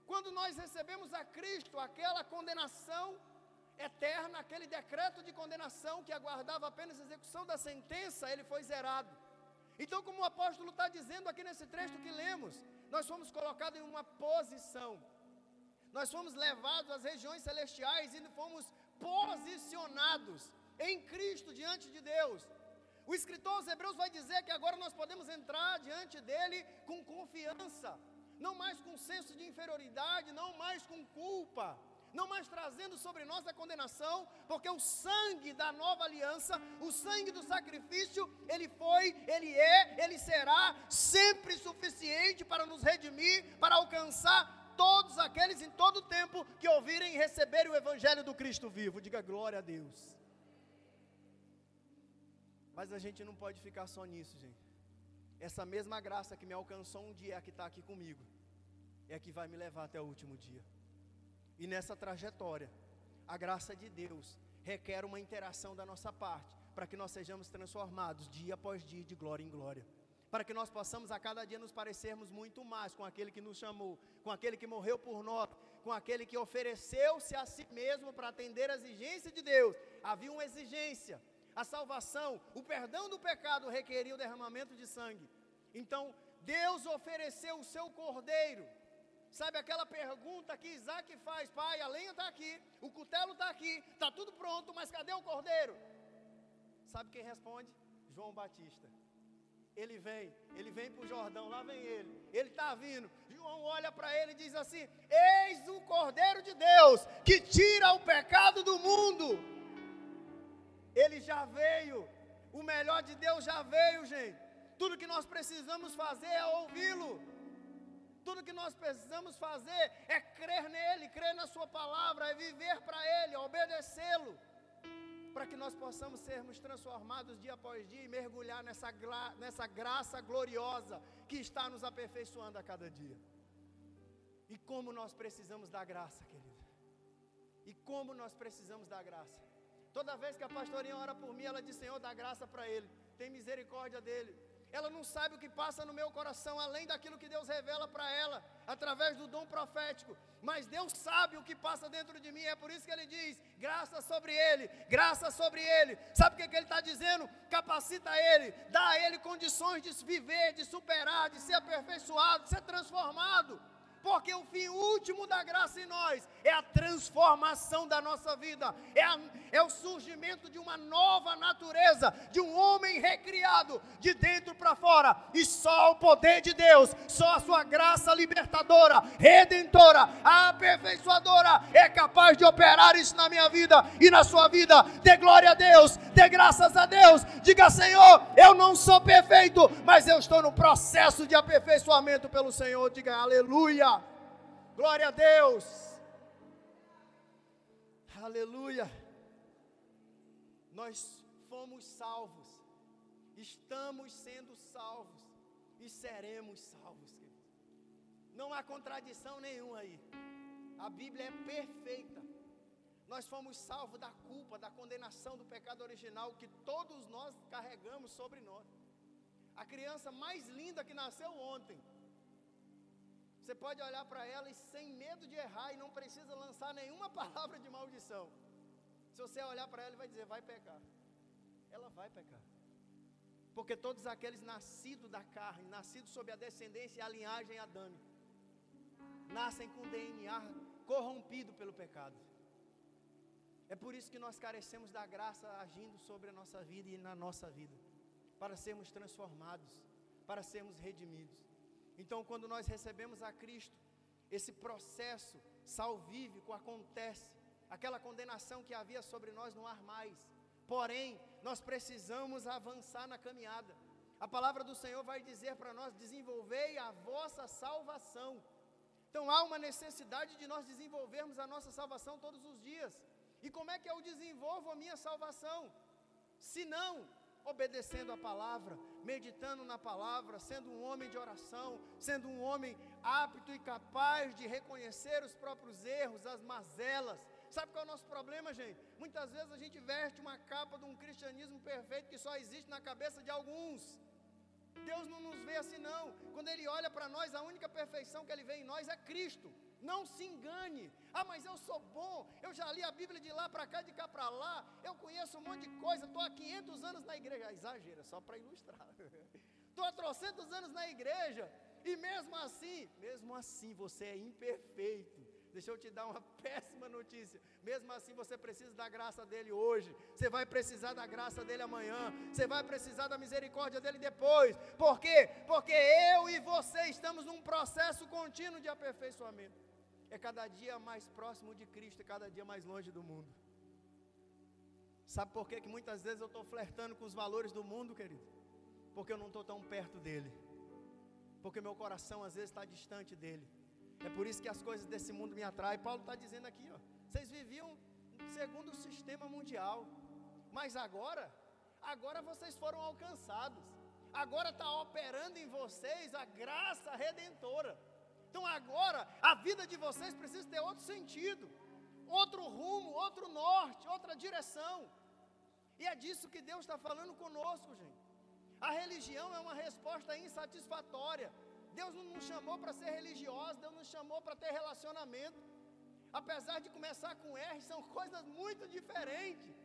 Quando nós recebemos a Cristo, aquela condenação eterna, aquele decreto de condenação que aguardava apenas a execução da sentença, ele foi zerado. Então, como o apóstolo está dizendo aqui nesse trecho que lemos, nós fomos colocados em uma posição, nós fomos levados às regiões celestiais e fomos posicionados em Cristo diante de Deus. O escritor aos Hebreus vai dizer que agora nós podemos entrar diante dele com confiança, não mais com senso de inferioridade, não mais com culpa, não mais trazendo sobre nós a condenação, porque o sangue da nova aliança, o sangue do sacrifício, ele foi, ele é, ele será sempre suficiente para nos redimir, para alcançar todos aqueles em todo tempo que ouvirem e receberem o evangelho do Cristo vivo. Diga glória a Deus. Mas a gente não pode ficar só nisso, gente. Essa mesma graça que me alcançou um dia é a que está aqui comigo, é a que vai me levar até o último dia. E nessa trajetória, a graça de Deus requer uma interação da nossa parte, para que nós sejamos transformados dia após dia, de glória em glória. Para que nós possamos a cada dia nos parecermos muito mais com aquele que nos chamou, com aquele que morreu por nós, com aquele que ofereceu-se a si mesmo para atender a exigência de Deus. Havia uma exigência, a salvação, o perdão do pecado requeria o derramamento de sangue. Então, Deus ofereceu o seu cordeiro. Sabe aquela pergunta que Isaac faz: Pai, a lenha está aqui, o cutelo está aqui, está tudo pronto, mas cadê o cordeiro? Sabe quem responde? João Batista. Ele vem, ele vem para o Jordão, lá vem ele, ele está vindo. João olha para ele e diz assim: Eis o cordeiro de Deus que tira o pecado do mundo ele já veio. O melhor de Deus já veio, gente. Tudo que nós precisamos fazer é ouvi-lo. Tudo que nós precisamos fazer é crer nele, crer na Sua palavra, é viver para Ele, obedecê-lo, para que nós possamos sermos transformados dia após dia e mergulhar nessa, nessa graça gloriosa que está nos aperfeiçoando a cada dia. E como nós precisamos da graça, querido. E como nós precisamos da graça. Toda vez que a pastorinha ora por mim, ela diz: Senhor, dá graça para ele, tem misericórdia dele. Ela não sabe o que passa no meu coração, além daquilo que Deus revela para ela, através do dom profético. Mas Deus sabe o que passa dentro de mim, é por isso que Ele diz: graça sobre Ele, graça sobre Ele. Sabe o que, que Ele está dizendo? Capacita Ele, dá a Ele condições de viver, de superar, de ser aperfeiçoado, de ser transformado porque o fim último da graça em nós é a transformação da nossa vida, é, a, é o surgimento de uma nova natureza, de um homem recriado de dentro para fora, e só o poder de Deus, só a sua graça libertadora, redentora, aperfeiçoadora é capaz de operar isso na minha vida e na sua vida. Dê glória a Deus, dê graças a Deus, diga Senhor, eu não sou perfeito, mas eu estou no processo de aperfeiçoamento pelo Senhor, diga aleluia. Glória a Deus. Aleluia. Nós fomos salvos. Estamos sendo salvos e seremos salvos. Não há contradição nenhuma aí. A Bíblia é perfeita. Nós fomos salvos da culpa, da condenação do pecado original que todos nós carregamos sobre nós. A criança mais linda que nasceu ontem Você pode olhar para ela e sem medo de errar e não precisa lançar nenhuma <laughs> palavra de maldição. Se você olhar para ela e vai dizer, vai pecar. Ela vai pecar. Porque todos aqueles nascidos da carne, nascidos sob a descendência e a linhagem adâmica, nascem com DNA corrompido pelo pecado. É por isso que nós carecemos da graça agindo sobre a nossa vida e na nossa vida, para sermos transformados, para sermos redimidos. Então, quando nós recebemos a Cristo, esse processo salvífico acontece, aquela condenação que havia sobre nós não há mais. Porém, nós precisamos avançar na caminhada. A palavra do Senhor vai dizer para nós: desenvolvei a vossa salvação. Então há uma necessidade de nós desenvolvermos a nossa salvação todos os dias. E como é que eu desenvolvo a minha salvação? Se não obedecendo a palavra, meditando na palavra, sendo um homem de oração, sendo um homem apto e capaz de reconhecer os próprios erros, as mazelas. Sabe qual é o nosso problema, gente? Muitas vezes a gente veste uma capa de um cristianismo perfeito que só existe na cabeça de alguns. Deus não nos vê assim, não. Quando Ele olha para nós, a única perfeição que Ele vê em nós é Cristo. Não se engane. Ah, mas eu sou bom. Eu já li a Bíblia de lá para cá, de cá para lá. Eu conheço um monte de coisa. Estou há 500 anos na igreja. Exagera, só para ilustrar. <laughs> Estou há 300 anos na igreja. E mesmo assim, mesmo assim, você é imperfeito. Deixa eu te dar uma <laughs> péssima notícia. Mesmo assim, você precisa da graça dele hoje. Você vai precisar da graça dele amanhã. Você vai precisar da misericórdia dele depois. Por quê? Porque eu e você estamos num processo contínuo de aperfeiçoamento é cada dia mais próximo de Cristo e cada dia mais longe do mundo. Sabe por que, que muitas vezes eu estou flertando com os valores do mundo, querido? Porque eu não estou tão perto dele. Porque meu coração às vezes está distante dele. É por isso que as coisas desse mundo me atraem. Paulo está dizendo aqui, ó, vocês viviam segundo o sistema mundial. Mas agora, agora vocês foram alcançados. Agora está operando em vocês a graça redentora. Então agora a vida de vocês precisa ter outro sentido, outro rumo, outro norte, outra direção. E é disso que Deus está falando conosco, gente. A religião é uma resposta insatisfatória. Deus não nos chamou para ser religiosos, Deus nos chamou para ter relacionamento. Apesar de começar com R, são <laughs> coisas muito diferentes.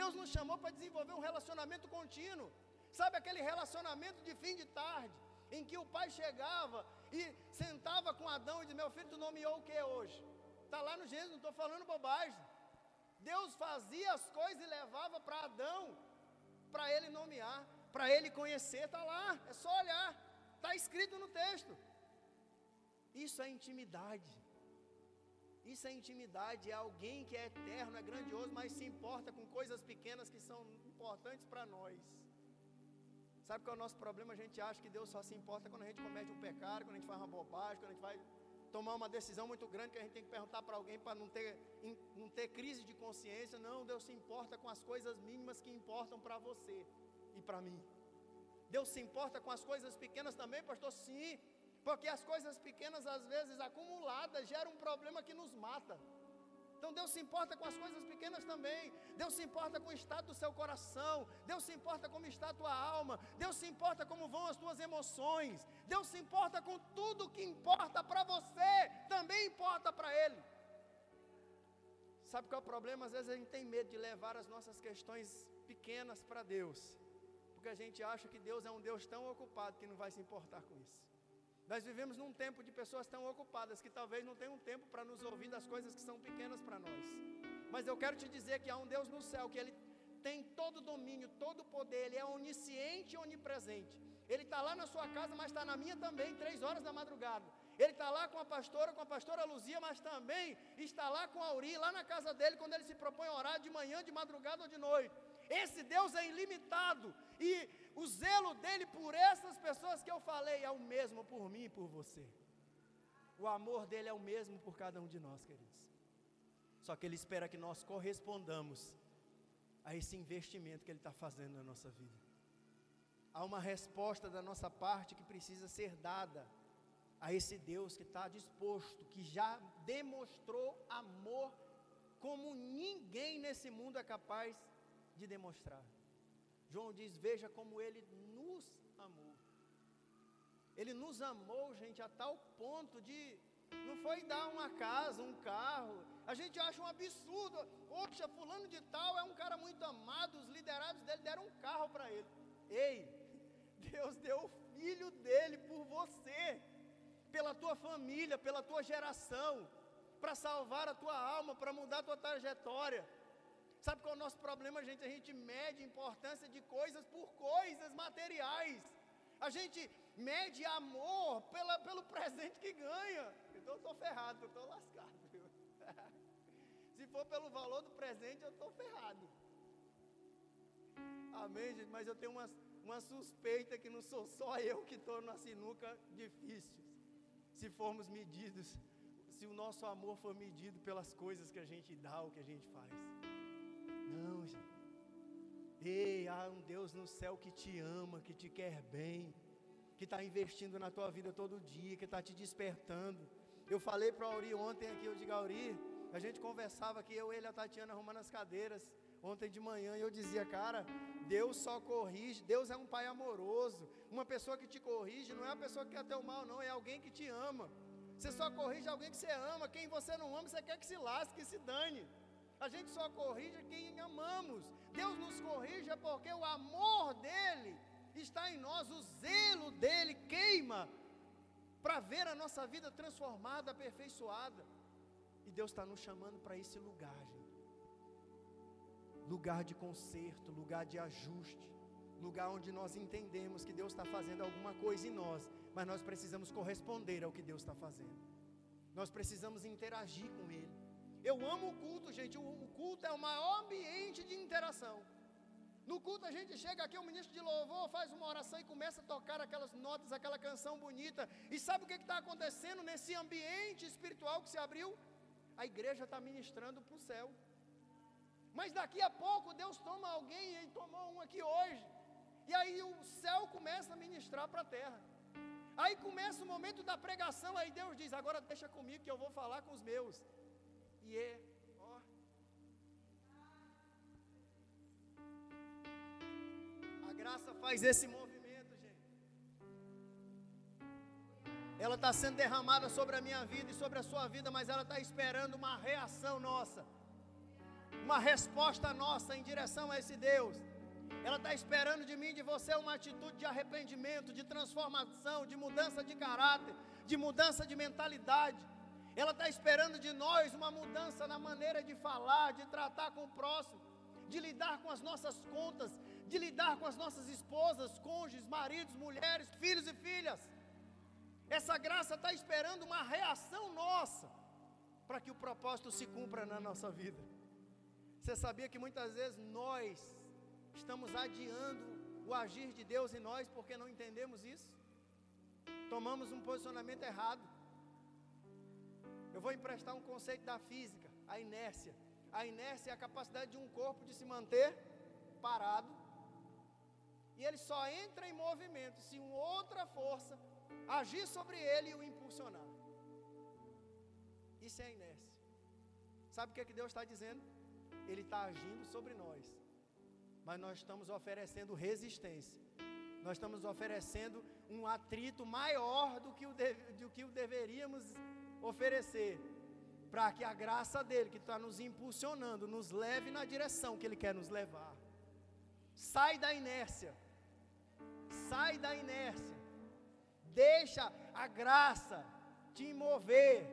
Deus nos chamou para desenvolver um relacionamento contínuo. Sabe aquele relacionamento de fim de tarde, em que o pai chegava e sentava com Adão e dizia: Meu filho, tu nomeou o que hoje? Está lá no Gênesis, não estou falando bobagem. Deus fazia as coisas e levava para Adão, para ele nomear, para ele conhecer, está lá, é só olhar, está escrito no texto. Isso é intimidade. Isso é intimidade, é alguém que é eterno, é grandioso, mas se importa com coisas pequenas que são importantes para nós. Sabe qual é o nosso problema? A gente acha que Deus só se importa quando a gente comete um pecado, quando a gente faz uma bobagem, quando a gente vai tomar uma decisão muito grande que a gente tem que perguntar para alguém para não ter, não ter crise de consciência. Não, Deus se importa com as coisas mínimas que importam para você e para mim. Deus se importa com as coisas pequenas também, pastor? Sim, porque as coisas pequenas, às vezes acumuladas, geram um problema que nos mata. Então Deus se importa com as coisas pequenas também. Deus se importa com o estado do seu coração. Deus se importa como está a tua alma. Deus se importa como vão as tuas emoções. Deus se importa com tudo que importa para você, também importa para Ele. Sabe qual é o problema? Às vezes a gente tem medo de levar as nossas questões pequenas para Deus. Porque a gente acha que Deus é um Deus tão ocupado que não vai se importar com isso. Nós vivemos num tempo de pessoas tão ocupadas que talvez não tenham tempo para nos ouvir das coisas que são pequenas para nós. Mas eu quero te dizer que há um Deus no céu, que Ele tem todo o domínio, todo o poder, Ele é onisciente e onipresente. Ele está lá na sua casa, mas está na minha também, três horas da madrugada. Ele está lá com a pastora, com a pastora Luzia, mas também está lá com a Auri, lá na casa dele, quando ele se propõe a orar de manhã, de madrugada ou de noite. Esse Deus é ilimitado. E o zelo dele por essas pessoas que eu falei é o mesmo por mim e por você. O amor dele é o mesmo por cada um de nós, queridos. Só que ele espera que nós correspondamos a esse investimento que ele está fazendo na nossa vida. Há uma resposta da nossa parte que precisa ser dada a esse Deus que está disposto, que já demonstrou amor como ninguém nesse mundo é capaz de demonstrar. João diz: Veja como ele nos amou. Ele nos amou, gente, a tal ponto de não foi dar uma casa, um carro. A gente acha um absurdo. Poxa, fulano de tal é um cara muito amado, os liderados dele deram um carro para ele. Ei, <laughs> Deus deu o filho dele por você, pela tua família, pela tua geração, para salvar a tua alma, para mudar a tua trajetória. Sabe qual é o nosso problema, gente? A gente mede a importância de coisas por coisas materiais. A gente mede amor pela, pelo presente que ganha. Então eu estou ferrado, eu estou lascado. <laughs> Se for pelo valor do presente, eu estou ferrado. Amém, gente? Mas eu tenho uma, uma suspeita que não sou só eu que estou na sinuca difícil. Se formos medidos, se o nosso amor for medido pelas coisas que a gente dá, o que a gente faz. Não, gente. Ei, há um Deus no céu que te ama, que te quer bem, que está investindo na tua vida todo dia, que está te despertando. Eu falei para a Auri ontem aqui, eu digo, Auri, a gente conversava aqui, eu, ele a Tatiana arrumando as cadeiras, ontem de manhã, e eu dizia, cara, Deus só corrige, Deus é um pai amoroso. Uma pessoa que te corrige não é uma pessoa que quer teu mal, não, é alguém que te ama. Você só corrige alguém que você ama, quem você não ama, você quer que se lasque, que se dane. A gente só corrige quem amamos. Deus nos corrige porque o amor dele está em nós, o zelo dele queima para ver a nossa vida transformada, aperfeiçoada. E Deus está nos chamando para esse lugar, gente. Lugar de conserto, lugar de ajuste, lugar onde nós entendemos que Deus está fazendo alguma coisa em nós, mas nós precisamos corresponder ao que Deus está fazendo. Nós precisamos interagir com Ele. Eu amo o culto, gente. O culto é o maior ambiente de interação. No culto a gente chega aqui, o ministro de louvor faz uma oração e começa a tocar aquelas notas, aquela canção bonita. E sabe o que está acontecendo nesse ambiente espiritual que se abriu? A igreja está ministrando para o céu. Mas daqui a pouco Deus toma alguém, e tomou um aqui hoje. E aí o céu começa a ministrar para a terra. Aí começa o momento da pregação, aí Deus diz: agora deixa comigo que eu vou falar com os meus. É graça faz esse movimento, gente. Ela está sendo derramada sobre a minha vida e sobre a sua vida, mas ela está esperando uma reação nossa, uma resposta nossa em direção a esse Deus. Ela está esperando de mim, de você, uma atitude de arrependimento, de transformação, de mudança de caráter, de mudança de mentalidade. Ela está esperando de nós uma mudança na maneira de falar, de tratar com o próximo, de lidar com as nossas contas, de lidar com as nossas esposas, cônjuges, maridos, mulheres, filhos e filhas. Essa graça está esperando uma reação nossa para que o propósito se cumpra na nossa vida. Você sabia que muitas vezes nós estamos adiando o agir de Deus em nós porque não entendemos isso? Tomamos um posicionamento errado. Eu vou emprestar um conceito da física, a inércia. A inércia é a capacidade de um corpo de se manter parado e ele só entra em movimento se uma outra força agir sobre ele e o impulsionar. Isso é inércia. Sabe o que, é que Deus está dizendo? Ele está agindo sobre nós, mas nós estamos oferecendo resistência. Nós estamos oferecendo um atrito maior do que o, de, do que o deveríamos oferecer, para que a graça dele, que está nos impulsionando, nos leve na direção que ele quer nos levar. Sai da inércia. Sai da inércia. Deixa a graça te mover,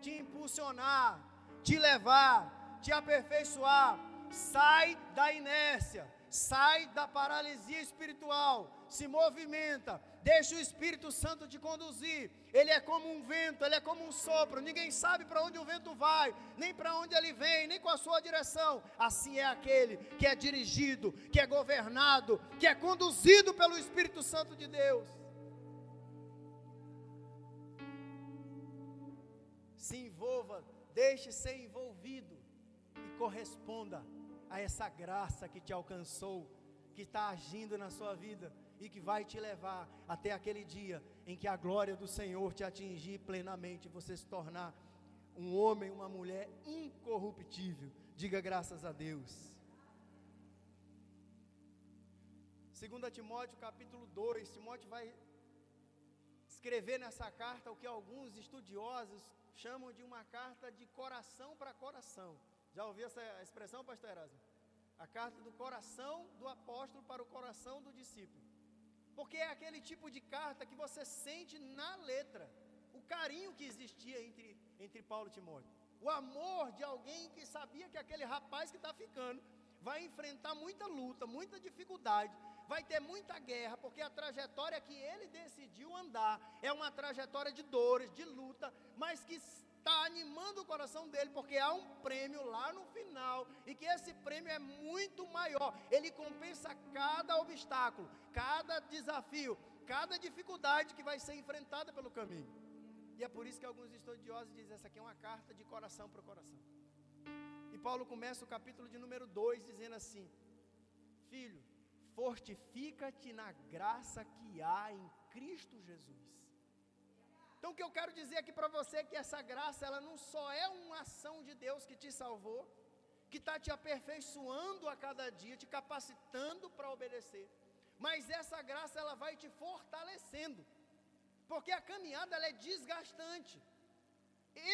te impulsionar, te levar, te aperfeiçoar. Sai da inércia, sai da paralisia espiritual, se movimenta, deixa o Espírito Santo te conduzir. Ele é como um vento, ele é como um sopro. Ninguém sabe para onde o vento vai, nem para onde ele vem, nem com a sua direção. Assim é aquele que é dirigido, que é governado, que é conduzido pelo Espírito Santo de Deus. Se envolva, deixe ser envolvido e corresponda a essa graça que te alcançou, que está agindo na sua vida e que vai te levar até aquele dia em que a glória do Senhor te atingir plenamente, você se tornar um homem, uma mulher incorruptível. Diga graças a Deus. 2 Timóteo capítulo 2, Timóteo vai escrever nessa carta o que alguns estudiosos chamam de uma carta de coração para coração. Já ouviu essa expressão, pastor Erasmo? A carta do coração do apóstolo para o coração do discípulo. Porque é aquele tipo de carta que você sente na letra o carinho que existia entre, entre Paulo e Timóteo. O amor de alguém que sabia que aquele rapaz que está ficando vai enfrentar muita luta, muita dificuldade, vai ter muita guerra, porque a trajetória que ele decidiu andar é uma trajetória de dores, de luta, mas que está animando o coração dele, porque há um prêmio lá no final, e que esse prêmio é muito maior. Ele compensa cada obstáculo, cada desafio, cada dificuldade que vai ser enfrentada pelo caminho. E é por isso que alguns estudiosos dizem: essa aqui é uma carta de coração para coração. E Paulo começa o capítulo de número 2 dizendo assim: Filho, fortifica-te na graça que há em Cristo Jesus. Então o que eu quero dizer aqui para você é que essa graça, ela não só é uma ação de Deus que te salvou, que está te aperfeiçoando a cada dia, te capacitando para obedecer, mas essa graça ela vai te fortalecendo, porque a caminhada ela é desgastante.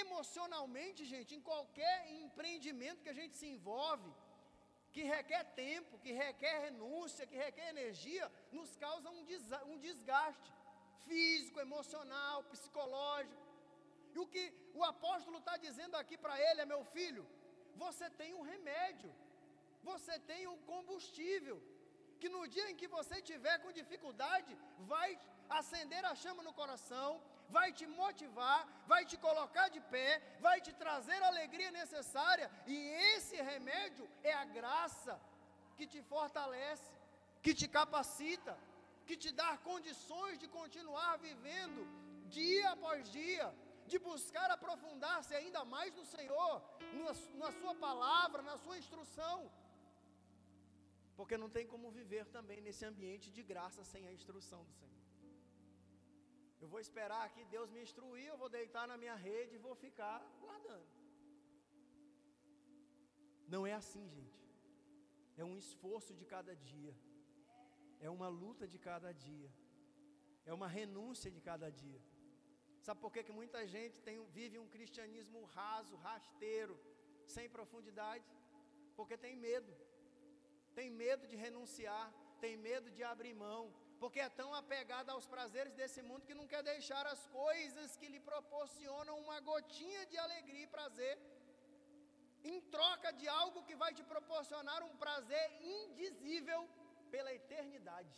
Emocionalmente, gente, em qualquer empreendimento que a gente se envolve, que requer tempo, que requer renúncia, que requer energia, nos causa um desgaste físico, emocional, psicológico. E o que o apóstolo está dizendo aqui para ele é: meu filho, você tem um remédio, você tem um combustível, que no dia em que você tiver com dificuldade, vai acender a chama no coração, vai te motivar, vai te colocar de pé, vai te trazer a alegria necessária, e esse remédio é a graça que te fortalece, que te capacita, que te dá condições de continuar vivendo dia após dia, de buscar aprofundar-se ainda mais no Senhor, na, na Sua palavra, na Sua instrução. Porque não tem como viver também nesse ambiente de graça sem a instrução do Senhor. Eu vou esperar aqui Deus me instruir, eu vou deitar na minha rede e vou ficar guardando. Não é assim, gente. É um esforço de cada dia. É uma luta de cada dia. É uma renúncia de cada dia. Sabe por que, que muita gente tem, vive um cristianismo raso, rasteiro, sem profundidade? Porque tem medo. Tem medo de renunciar, tem medo de abrir mão, porque é tão apegado aos prazeres desse mundo que não quer deixar as coisas que lhe proporcionam uma gotinha de alegria e prazer, em troca de algo que vai te proporcionar um prazer indizível pela eternidade.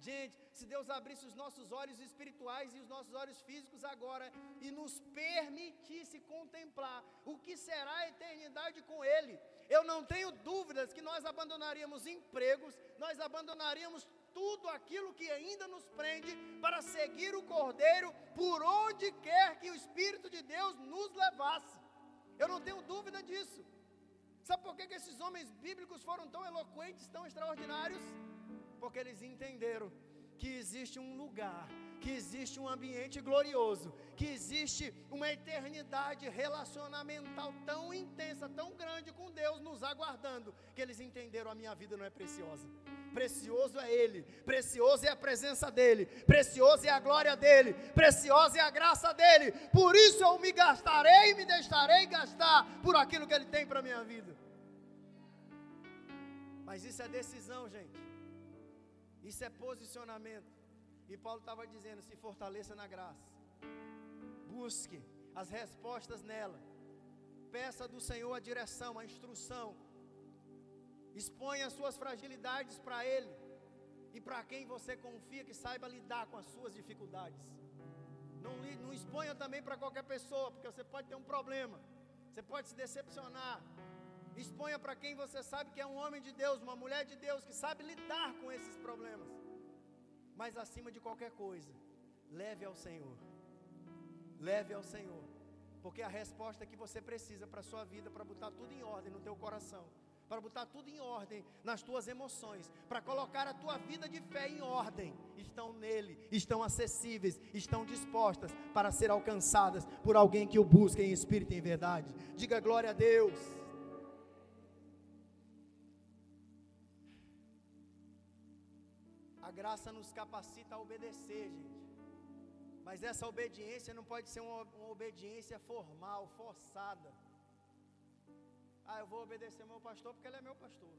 Gente, se Deus abrisse os nossos olhos espirituais e os nossos olhos físicos agora e nos permitisse contemplar o que será a eternidade com Ele, eu não tenho dúvidas que nós abandonaríamos empregos, nós abandonaríamos tudo aquilo que ainda nos prende para seguir o Cordeiro por onde quer que o Espírito de Deus nos levasse. Eu não tenho dúvida disso. Sabe por que, que esses homens bíblicos foram tão eloquentes, tão extraordinários? Porque eles entenderam que existe um lugar, que existe um ambiente glorioso, que existe uma eternidade relacionamental tão intensa, tão grande com Deus nos aguardando, que eles entenderam a minha vida não é preciosa. Precioso é Ele, precioso é a presença dEle, precioso é a glória dEle, preciosa é a graça dEle. Por isso eu me gastarei e me deixarei gastar por aquilo que Ele tem para a minha vida. Mas isso é decisão, gente. Isso é posicionamento. E Paulo estava dizendo: se fortaleça na graça. Busque as respostas nela. Peça do Senhor a direção, a instrução. Exponha as suas fragilidades para Ele. E para quem você confia que saiba lidar com as suas dificuldades. Não, não exponha também para qualquer pessoa, porque você pode ter um problema. Você pode se decepcionar. Exponha para quem você sabe que é um homem de Deus, uma mulher de Deus, que sabe lidar com esses problemas. Mas acima de qualquer coisa, leve ao Senhor. Leve ao Senhor. Porque a resposta que você precisa para a sua vida, para botar tudo em ordem no teu coração, para botar tudo em ordem nas tuas emoções, para colocar a tua vida de fé em ordem, estão nele, estão acessíveis, estão dispostas para ser alcançadas por alguém que o busca em espírito e em verdade. Diga glória a Deus. A graça nos capacita a obedecer, gente. Mas essa obediência não pode ser uma, uma obediência formal, forçada. Ah, eu vou obedecer meu pastor porque ele é meu pastor.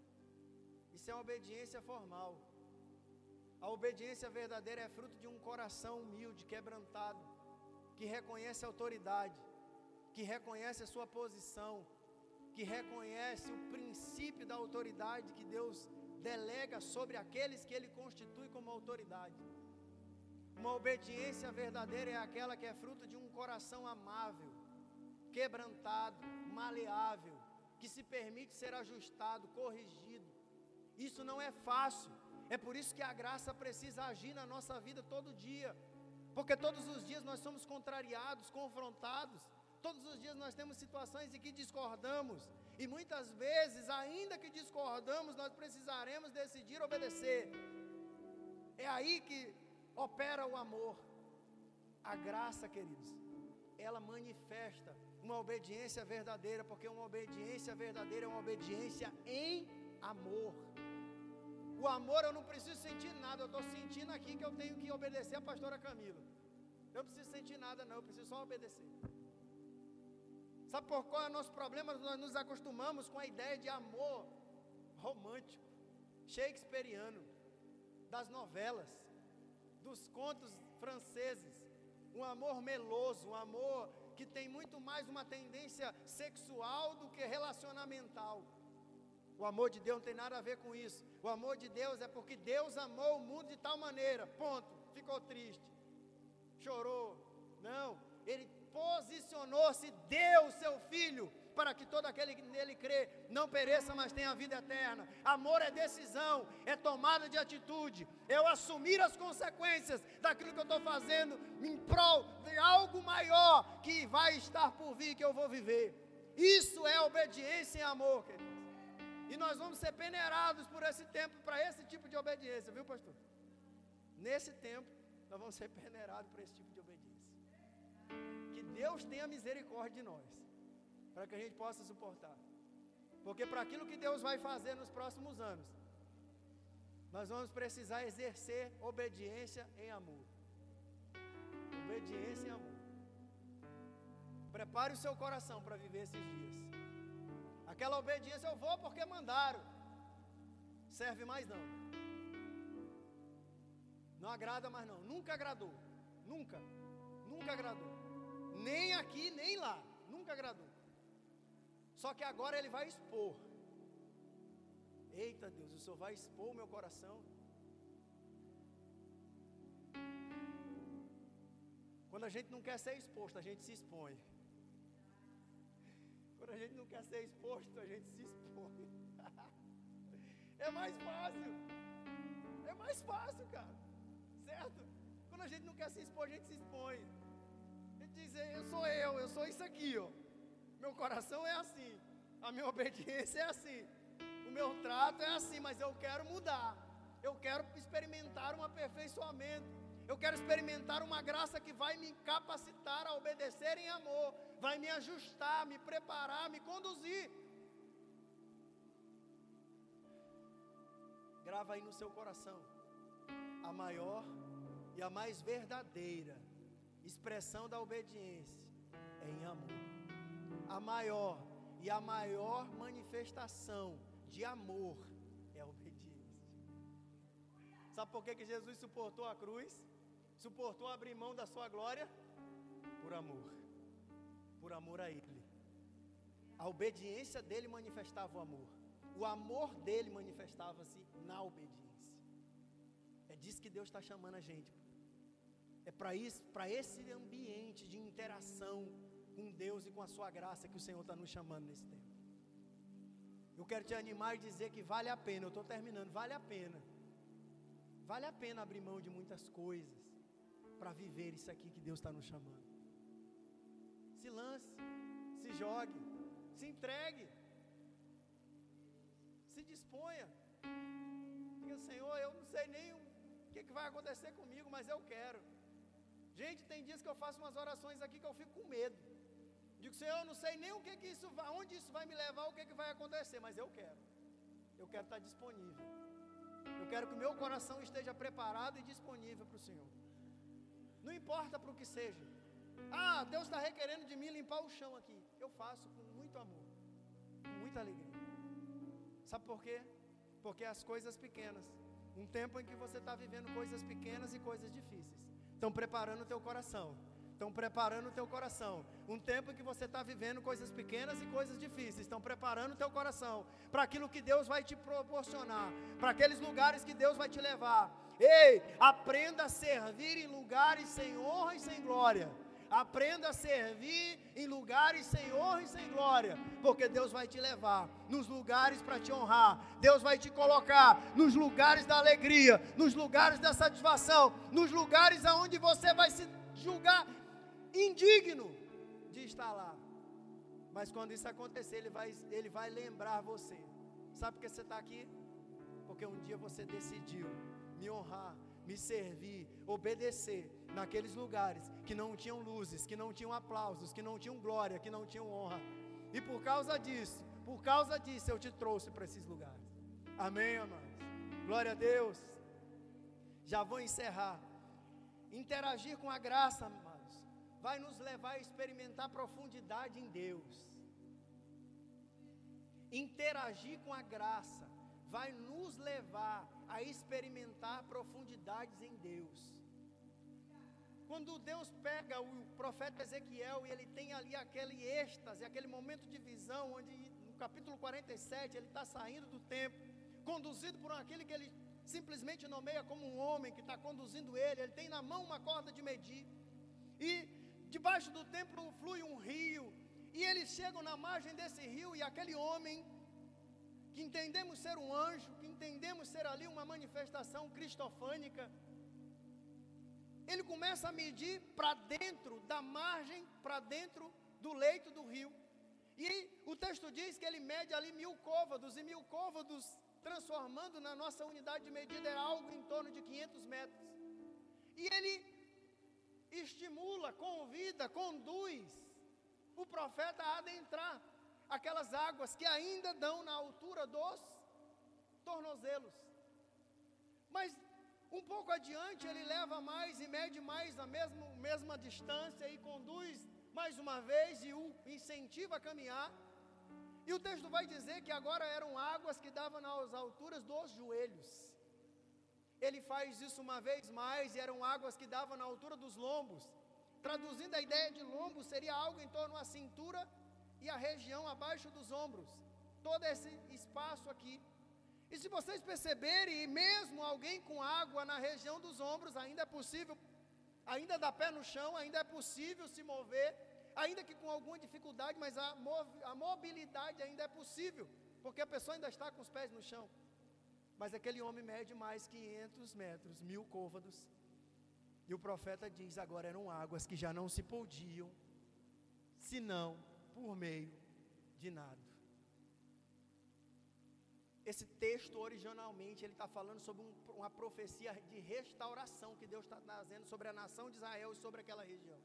Isso é uma obediência formal. A obediência verdadeira é fruto de um coração humilde, quebrantado, que reconhece a autoridade, que reconhece a sua posição, que reconhece o princípio da autoridade que Deus delega sobre aqueles que Ele constitui como autoridade. Uma obediência verdadeira é aquela que é fruto de um coração amável, quebrantado, maleável, que se permite ser ajustado, corrigido. Isso não é fácil. É por isso que a graça precisa agir na nossa vida todo dia. Porque todos os dias nós somos contrariados, confrontados. Todos os dias nós temos situações em que discordamos. E muitas vezes, ainda que discordamos, nós precisaremos decidir obedecer. É aí que opera o amor. A graça, queridos, ela manifesta uma obediência verdadeira, porque uma obediência verdadeira é uma obediência em amor. O amor eu não preciso sentir nada, eu estou sentindo aqui que eu tenho que obedecer a pastora Camila. Eu não preciso sentir nada, não, eu preciso só obedecer. Sabe por qual é o nosso problema? Nós nos acostumamos com a ideia de amor romântico, shakespeariano, das novelas, dos contos franceses. Um amor meloso, um amor que tem muito mais uma tendência sexual do que relacionamental. O amor de Deus não tem nada a ver com isso. O amor de Deus é porque Deus amou o mundo de tal maneira. Ponto. Ficou triste. Chorou. Não. Ele posicionou-se, deu o seu filho para que todo aquele que nele crê não pereça, mas tenha vida eterna. Amor é decisão, é tomada de atitude, eu assumir as consequências daquilo que eu estou fazendo em prol de algo maior que vai estar por vir, que eu vou viver. Isso é obediência e amor, queridos. E nós vamos ser peneirados por esse tempo, para esse tipo de obediência, viu, pastor? Nesse tempo, nós vamos ser <laughs> peneirados por esse tipo de obediência. Que Deus tenha misericórdia de nós para que a gente possa suportar. Porque para aquilo que Deus vai fazer nos próximos anos, nós vamos precisar exercer obediência em amor. Obediência em amor. Prepare o seu coração para viver esses dias. Aquela obediência eu vou porque mandaram. Serve mais não. Não agrada mais não. Nunca agradou. Nunca. Nunca agradou. Nem aqui, nem lá. Nunca agradou. Só que agora ele vai expor. Eita Deus, o Senhor vai expor o meu coração. Quando a gente não quer ser exposto, a gente se expõe. Quando a gente não quer ser exposto, a gente se expõe. <laughs> é mais fácil. É mais fácil, cara. Certo? Quando a gente não quer se expor, a gente se expõe. A gente diz, eu sou eu, eu sou isso aqui, ó. Meu coração é assim. A minha <laughs> obediência é assim. O meu trato é assim, mas eu quero mudar. Eu quero experimentar um aperfeiçoamento. Eu quero experimentar uma graça que vai me capacitar a obedecer em amor, vai me ajustar, me preparar, me conduzir. Grava aí no seu coração a maior e a mais verdadeira expressão da obediência é em amor a maior e a maior manifestação de amor é a obediência. Sabe por que, que Jesus suportou a cruz? Suportou abrir mão da sua glória? Por amor. Por amor a Ele. A obediência dele manifestava o amor. O amor dele manifestava-se na obediência. É disso que Deus está chamando a gente. É para isso, para esse ambiente de interação com Deus e com a sua graça que o Senhor está nos chamando nesse tempo. Eu quero te animar e dizer que vale a pena, eu estou terminando, vale a pena. Vale a pena abrir mão de muitas coisas para viver isso aqui que Deus está nos chamando. Se lance, se jogue, se entregue, se disponha. Diga, Senhor, eu não sei nem o que, que vai acontecer comigo, mas eu quero. Gente, tem dias que eu faço umas orações aqui que eu fico com medo. Digo, Senhor, eu não sei nem o que, que isso vai, onde isso vai me levar, o que, que vai acontecer, mas eu quero. Eu quero estar disponível. Eu quero que o meu coração esteja preparado e disponível para o Senhor. Não importa para o que seja. Ah, Deus está requerendo de mim limpar o chão aqui. Eu faço com muito amor, com muita alegria. Sabe por quê? Porque as coisas pequenas, um tempo em que você está vivendo coisas pequenas e coisas difíceis, estão preparando o teu coração estão preparando o teu coração. Um tempo em que você está vivendo coisas pequenas e coisas difíceis, estão preparando o teu coração para aquilo que Deus vai te proporcionar, para aqueles lugares que Deus vai te levar. Ei, aprenda a servir em lugares sem honra e sem glória. Aprenda a servir em lugares sem honra e sem glória, porque Deus vai te levar nos lugares para te honrar. Deus vai te colocar nos lugares da alegria, nos lugares da satisfação, nos lugares aonde você vai se julgar indigno de estar lá. Mas quando isso acontecer, ele vai, ele vai lembrar você. Sabe por que você está aqui? Porque um dia você decidiu me honrar, me servir, obedecer naqueles lugares que não tinham luzes, que não tinham aplausos, que não tinham glória, que não tinham honra. E por causa disso, por causa disso, eu te trouxe para esses lugares. Amém, amados? Glória a Deus. Já vou encerrar. Interagir com a graça, vai nos levar a experimentar profundidade em Deus. Interagir com a graça vai nos levar a experimentar profundidades em Deus. Quando Deus pega o profeta Ezequiel e ele tem ali aquele êxtase, aquele momento de visão, onde no capítulo 47 ele está saindo do templo, conduzido por aquele que ele simplesmente nomeia como um homem que está conduzindo ele, ele tem na mão uma corda de medir, e Debaixo do templo flui um rio, e eles chegam na margem desse rio, e aquele homem, que entendemos ser um anjo, que entendemos ser ali uma manifestação cristofânica, ele começa a medir para dentro da margem, para dentro do leito do rio. E o texto diz que ele mede ali mil côvados, e mil côvados, transformando na nossa unidade de medida, era algo em torno de 500 metros. E ele estimula, convida, conduz o profeta a adentrar aquelas águas que ainda dão na altura dos tornozelos. Mas um pouco adiante ele leva mais e mede mais a mesma, mesma distância e conduz mais uma vez e o incentiva a caminhar. E o texto vai dizer que agora eram águas que davam nas alturas dos joelhos. Ele faz isso uma vez mais e eram águas que davam na altura dos lombos. Traduzindo a ideia de lombo, seria algo em torno à cintura e a região abaixo dos ombros. Todo esse espaço aqui. E se vocês perceberem, mesmo alguém com água na região dos ombros, ainda é possível, ainda dá pé no chão, ainda é possível se mover, ainda que com alguma dificuldade, mas a, a mobilidade ainda é possível, porque a pessoa ainda está com os pés no chão. Mas aquele homem mede mais 500 metros, mil côvados. E o profeta diz: agora eram águas que já não se podiam, senão por meio de nada. Esse texto originalmente ele está falando sobre um, uma profecia de restauração que Deus está trazendo sobre a nação de Israel e sobre aquela região.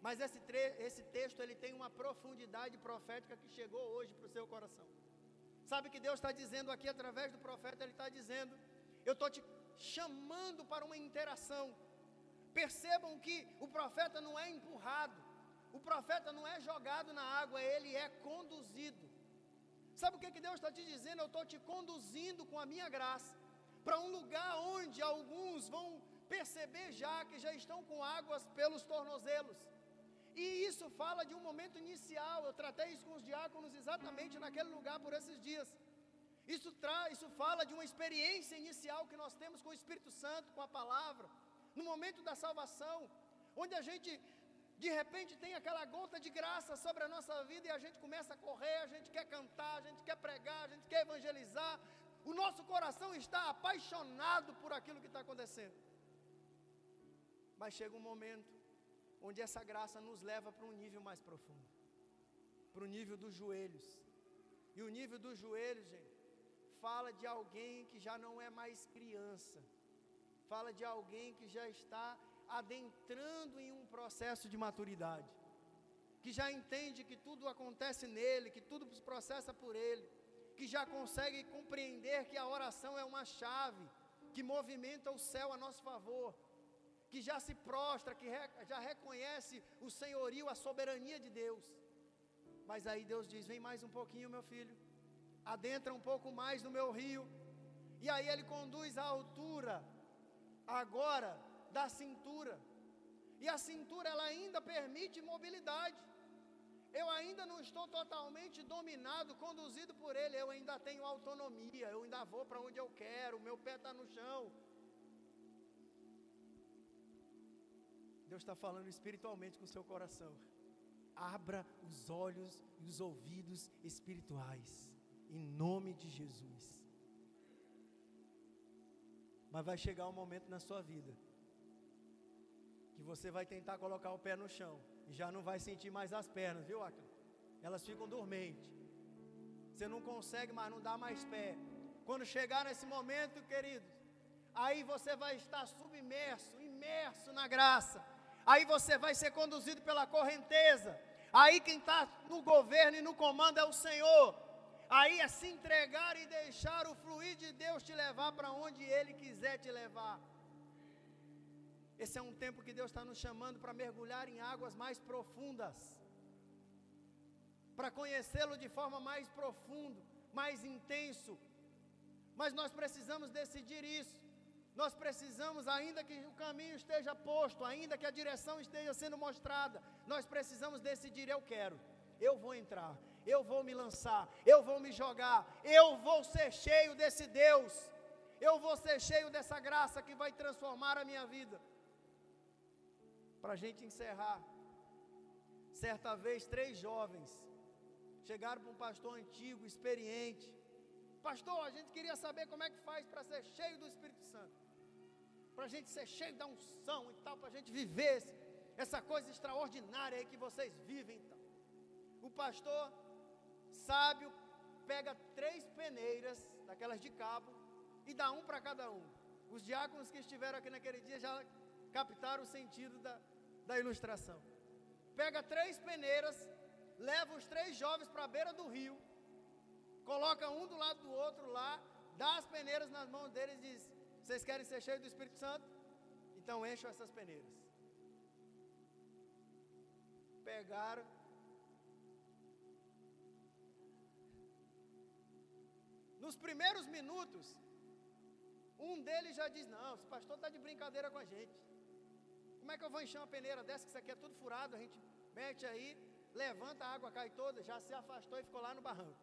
Mas esse, esse texto ele tem uma profundidade profética que chegou hoje para o seu coração. Sabe que Deus está dizendo aqui através do profeta? Ele está dizendo: Eu estou te chamando para uma interação. Percebam que o profeta não é empurrado, o profeta não é jogado na água, ele é conduzido. Sabe o que, que Deus está te dizendo? Eu estou te conduzindo com a minha graça para um lugar onde alguns vão perceber já que já estão com águas pelos tornozelos. E isso fala de um momento inicial. Eu tratei isso com os diáconos exatamente naquele lugar por esses dias. Isso, tra isso fala de uma experiência inicial que nós temos com o Espírito Santo, com a palavra, no momento da salvação, onde a gente de repente tem aquela gota de graça sobre a nossa vida e a gente começa a correr, a gente quer cantar, a gente quer pregar, a gente quer evangelizar. O nosso coração está apaixonado por aquilo que está acontecendo. Mas chega um momento onde essa graça nos leva para um nível mais profundo para o nível dos joelhos. E o nível dos joelhos, gente, fala de alguém que já não é mais criança, fala de alguém que já está adentrando em um processo de maturidade, que já entende que tudo acontece nele, que tudo se processa por ele, que já consegue compreender que a oração é uma chave que movimenta o céu a nosso favor, que já se prostra, que já reconhece o senhorio, a soberania de Deus. Mas aí Deus diz: vem mais um pouquinho, meu filho, adentra um pouco mais no meu rio. E aí ele conduz à altura, agora, da cintura. E a cintura ela ainda permite mobilidade. Eu ainda não estou totalmente dominado, conduzido por ele. Eu ainda tenho autonomia. Eu ainda vou para onde eu quero. Meu pé está no chão. Deus está falando espiritualmente com o seu coração. Abra os olhos e os ouvidos espirituais, em nome de Jesus. Mas vai chegar um momento na sua vida que você vai tentar colocar o pé no chão e já não vai sentir mais as pernas, viu, Acre? Elas ficam dormentes. Você não consegue mais, não dá mais pé. Quando chegar nesse momento, queridos, aí você vai estar submerso, imerso na graça. Aí você vai ser conduzido pela correnteza. Aí quem está no governo e no comando é o Senhor. Aí é se entregar e deixar o fluir de Deus te levar para onde Ele quiser te levar. Esse é um tempo que Deus está nos chamando para mergulhar em águas mais profundas, para conhecê-lo de forma mais profunda, mais intenso. Mas nós precisamos decidir isso. Nós precisamos, ainda que o caminho esteja posto, ainda que a direção esteja sendo mostrada, nós precisamos decidir: eu quero, eu vou entrar, eu vou me lançar, eu vou me jogar, eu vou ser cheio desse Deus, eu vou ser cheio dessa graça que vai transformar a minha vida. Para a gente encerrar, certa vez três jovens chegaram para um pastor antigo, experiente. Pastor, a gente queria saber como é que faz para ser cheio do Espírito Santo. Para a gente ser cheio da unção e tal, para a gente viver essa coisa extraordinária aí que vocês vivem. Então. O pastor sábio pega três peneiras, daquelas de cabo, e dá um para cada um. Os diáconos que estiveram aqui naquele dia já captaram o sentido da, da ilustração. Pega três peneiras, leva os três jovens para a beira do rio, coloca um do lado do outro lá, dá as peneiras nas mãos deles e diz: Vocês querem ser cheios do Espírito Santo? Então encham essas peneiras. Pegaram. Nos primeiros minutos, um deles já diz: Não, esse pastor está de brincadeira com a gente. Como é que eu vou encher uma peneira dessa, que isso aqui é tudo furado? A gente mete aí, levanta, a água cai toda, já se afastou e ficou lá no barranco.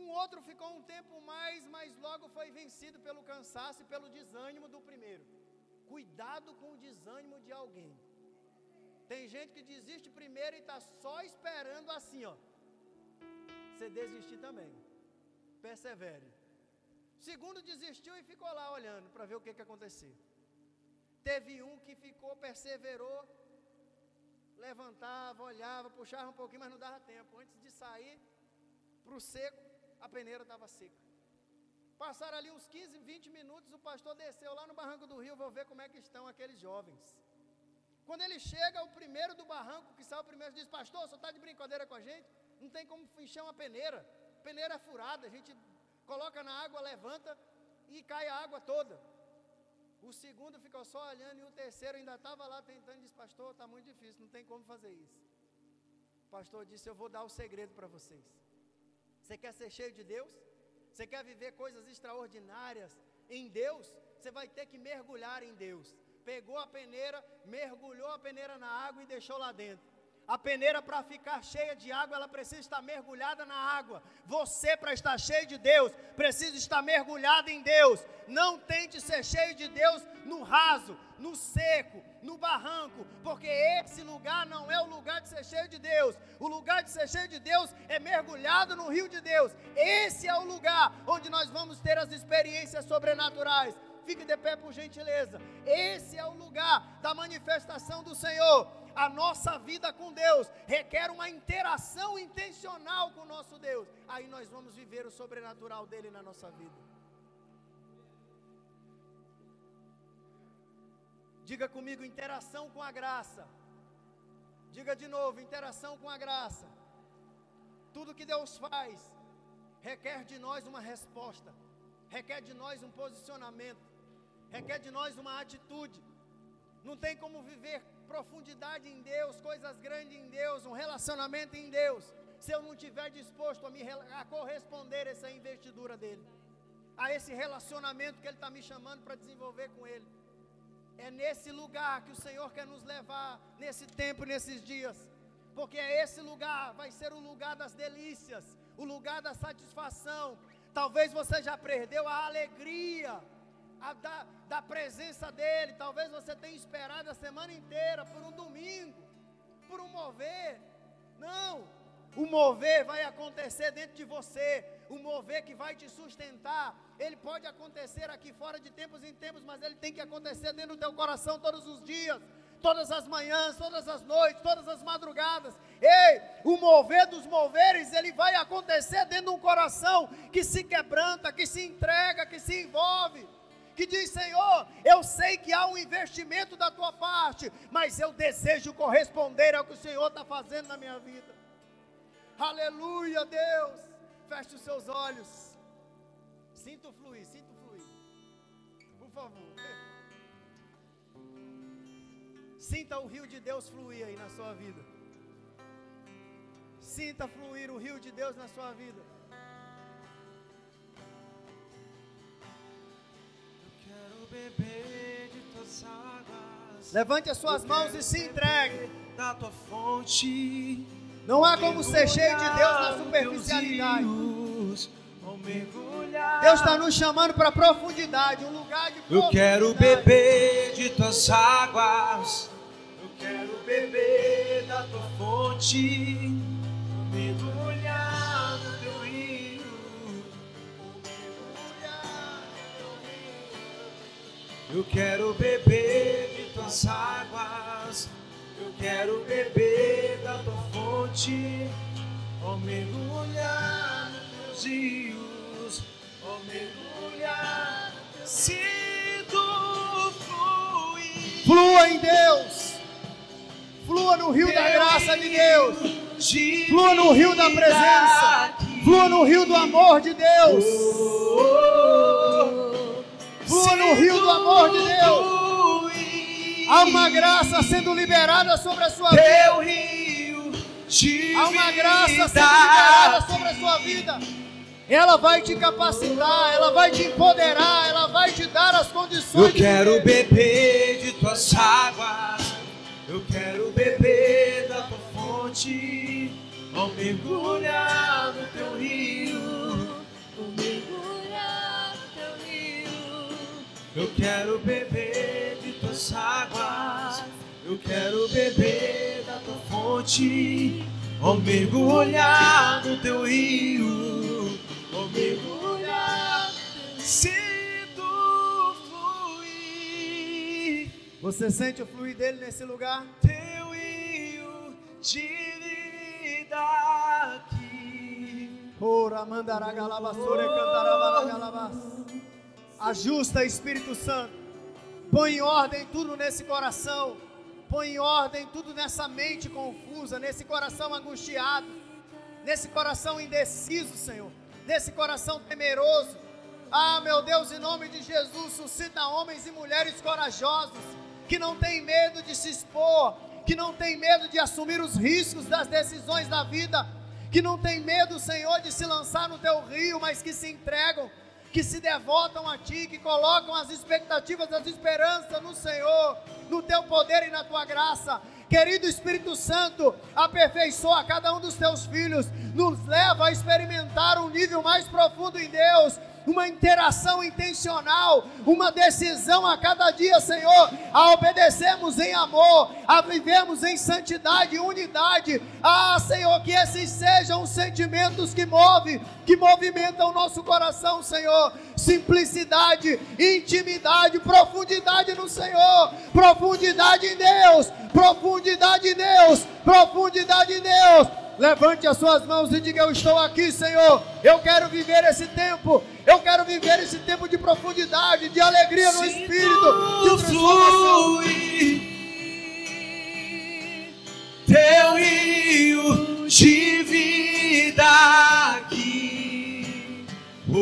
Um outro ficou um tempo mais, mas logo foi vencido pelo cansaço e pelo desânimo do primeiro. Cuidado com o desânimo de alguém. Tem gente que desiste primeiro e está só esperando assim, ó. Você desistir também. Persevere. Segundo desistiu e ficou lá olhando para ver o que, que acontecer. Teve um que ficou, perseverou, levantava, olhava, puxava um pouquinho, mas não dava tempo. Antes de sair para o seco, a peneira estava seca. Passaram ali uns 15, 20 minutos, o pastor desceu lá no barranco do rio, vou ver como é que estão aqueles jovens. Quando ele chega, o primeiro do barranco, que sai o primeiro, diz, pastor, você está de brincadeira com a gente? Não tem como encher uma peneira. Peneira é furada, a gente coloca na água, levanta e cai a água toda. O segundo ficou só olhando e o terceiro ainda estava lá tentando, disse, pastor, está muito difícil, não tem como fazer isso. O pastor disse, eu vou dar o segredo para vocês. Você quer ser cheio de Deus? Você quer viver coisas extraordinárias em Deus? Você vai ter que mergulhar em Deus. Pegou a peneira, mergulhou a peneira na água e deixou lá dentro. A peneira, para ficar cheia de água, ela precisa estar mergulhada na água. Você, para estar cheio de Deus, precisa estar mergulhado em Deus. Não tente ser cheio de Deus no raso, no seco, no barranco, porque esse lugar não é o lugar de ser cheio de Deus. O lugar de ser cheio de Deus é mergulhado no rio de Deus. Esse é o lugar onde nós vamos ter as experiências sobrenaturais. Fique de pé por gentileza. Esse é o lugar da manifestação do Senhor a nossa vida com Deus requer uma interação intencional com o nosso Deus. Aí nós vamos viver o sobrenatural dele na nossa vida. Diga comigo, interação com a graça. Diga de novo, interação com a graça. Tudo que Deus faz requer de nós uma resposta, requer de nós um posicionamento, requer de nós uma atitude. Não tem como viver profundidade em Deus, coisas grandes em Deus, um relacionamento em Deus, se eu não estiver disposto a me a corresponder a essa investidura dele, a esse relacionamento que ele está me chamando para desenvolver com ele. É nesse lugar que o Senhor quer nos levar, nesse tempo, nesses dias, porque é esse lugar, vai ser o lugar das delícias, o lugar da satisfação. Talvez você já perdeu a alegria a da, da presença dEle. Talvez você tenha esperado a semana inteira por um domingo, por um mover. Não, o mover vai acontecer dentro de você, o mover que vai te sustentar. Ele pode acontecer aqui fora de tempos em tempos, mas ele tem que acontecer dentro do teu coração todos os dias, todas as manhãs, todas as noites, todas as madrugadas. Ei, o mover dos moveres, ele vai acontecer dentro de um coração que se quebranta, que se entrega, que se envolve que diz: Senhor, eu sei que há um investimento da tua parte, mas eu desejo corresponder ao que o Senhor está fazendo na minha vida. Aleluia, Deus. Feche os seus olhos. Sinto fluir, sinto fluir. Por favor. Sinta o rio de Deus fluir aí na sua vida. Sinta fluir o rio de Deus na sua vida. Levante as suas mãos e se entregue. Da tua fonte. Não há como ser cheio de Deus na superficialidade. Deus está nos chamando para profundidade, um lugar de Eu quero beber de tuas águas. Eu quero beber da tua fonte. Mergulhar Eu quero beber de tuas águas. Eu quero beber da tua fonte, ó mergulhar nos teus rios, ó mergulhar, sinto fluir. Flua em Deus, flua no rio da graça de Deus, flua no rio da presença, flua no rio do amor de Deus, flua Há uma graça sendo liberada sobre a sua Teu vida. rio de Há uma graça sendo liberada sobre a sua vida. Ela vai te capacitar, ela vai te empoderar, ela vai te dar as condições. Eu quero beber de tuas águas. Eu quero beber da tua fonte. Ao mergulhar no teu rio. Ao mergulhar no teu rio. Eu quero beber tuas águas. Eu quero beber da tua fonte. Ao mergulhar no teu rio. Ao mergulhar. Sinto fluir. Você sente o fluir dele nesse lugar? Teu rio de vida aqui. Ora, mandará galavassora e cantará galabas. Ajusta, Espírito Santo. Põe em ordem tudo nesse coração. Põe em ordem tudo nessa mente confusa, nesse coração angustiado, nesse coração indeciso, Senhor. Nesse coração temeroso. Ah, meu Deus, em nome de Jesus, suscita homens e mulheres corajosos que não têm medo de se expor, que não têm medo de assumir os riscos das decisões da vida, que não têm medo, Senhor, de se lançar no teu rio, mas que se entregam, que se devotam a ti, que colocam as expectativas, as esperanças no Senhor, no teu poder e na tua graça. Querido Espírito Santo, aperfeiçoa cada um dos teus filhos, nos leva a experimentar um nível mais profundo em Deus, uma interação intencional, uma decisão a cada dia, Senhor, a obedecermos em amor, a vivermos em santidade unidade. Ah, Senhor, que esses sejam os sentimentos que movem, que movimentam o nosso coração, Senhor. Simplicidade, intimidade, profundidade no Senhor, profundidade em Deus, profundidade em Deus, profundidade em Deus. Levante as suas mãos e diga: Eu estou aqui, Senhor. Eu quero viver esse tempo. Eu quero viver esse tempo de profundidade, de alegria no Sinto Espírito, de transformação. fluir Teu rio de vida aqui. Oh,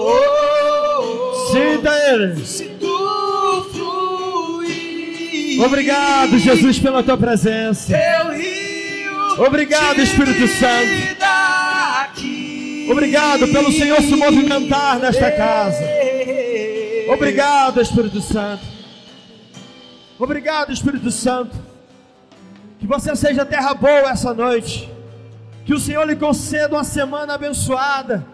oh, oh. Sinta Ele. Fluir Obrigado, Jesus, pela tua presença. Teu rio Obrigado, Espírito Santo. Obrigado pelo Senhor se movimentar nesta casa. Obrigado, Espírito Santo. Obrigado, Espírito Santo. Que você seja terra boa essa noite. Que o Senhor lhe conceda uma semana abençoada.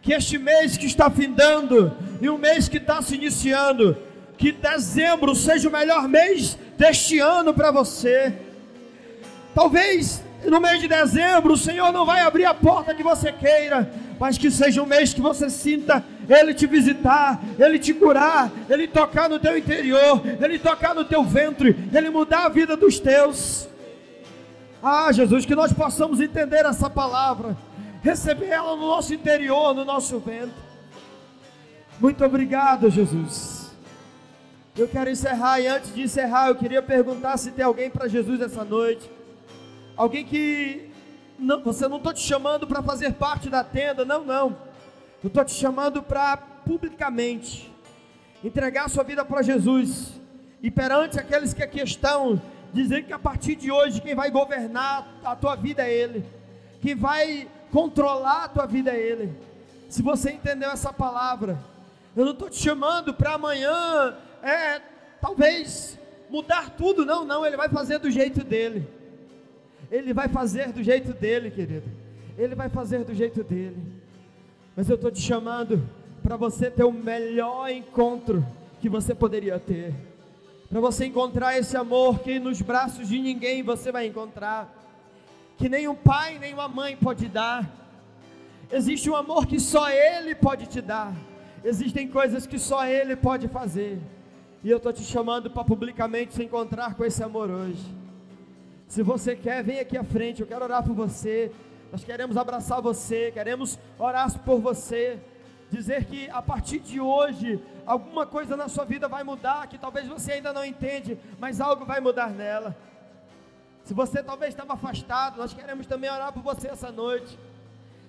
Que este mês que está findando e um mês que está se iniciando, que dezembro seja o melhor mês deste ano para você. Talvez no mês de dezembro o Senhor não vai abrir a porta que você queira, mas que seja um mês que você sinta Ele te visitar, Ele te curar, Ele tocar no teu interior, Ele tocar no teu ventre, Ele mudar a vida dos teus. Ah, Jesus, que nós possamos entender essa palavra, receber ela no nosso interior, no nosso ventre. Muito obrigado, Jesus. Eu quero encerrar e antes de encerrar, eu queria perguntar se tem alguém para Jesus essa noite. Alguém que não, você não estou te chamando para fazer parte da tenda, não, não. Eu estou te chamando para publicamente entregar sua vida para Jesus e perante aqueles que aqui estão dizer que a partir de hoje quem vai governar a tua vida é Ele, quem vai controlar a tua vida é Ele. Se você entendeu essa palavra, eu não estou te chamando para amanhã, é, talvez mudar tudo, não, não, Ele vai fazer do jeito dele. Ele vai fazer do jeito dele, querido. Ele vai fazer do jeito dele. Mas eu estou te chamando para você ter o melhor encontro que você poderia ter para você encontrar esse amor que nos braços de ninguém você vai encontrar, que nem um pai nem uma mãe pode dar. Existe um amor que só Ele pode te dar. Existem coisas que só Ele pode fazer. E eu estou te chamando para publicamente se encontrar com esse amor hoje. Se você quer, vem aqui à frente. Eu quero orar por você. Nós queremos abraçar você. Queremos orar por você. Dizer que a partir de hoje alguma coisa na sua vida vai mudar, que talvez você ainda não entende, mas algo vai mudar nela. Se você talvez estava afastado, nós queremos também orar por você essa noite,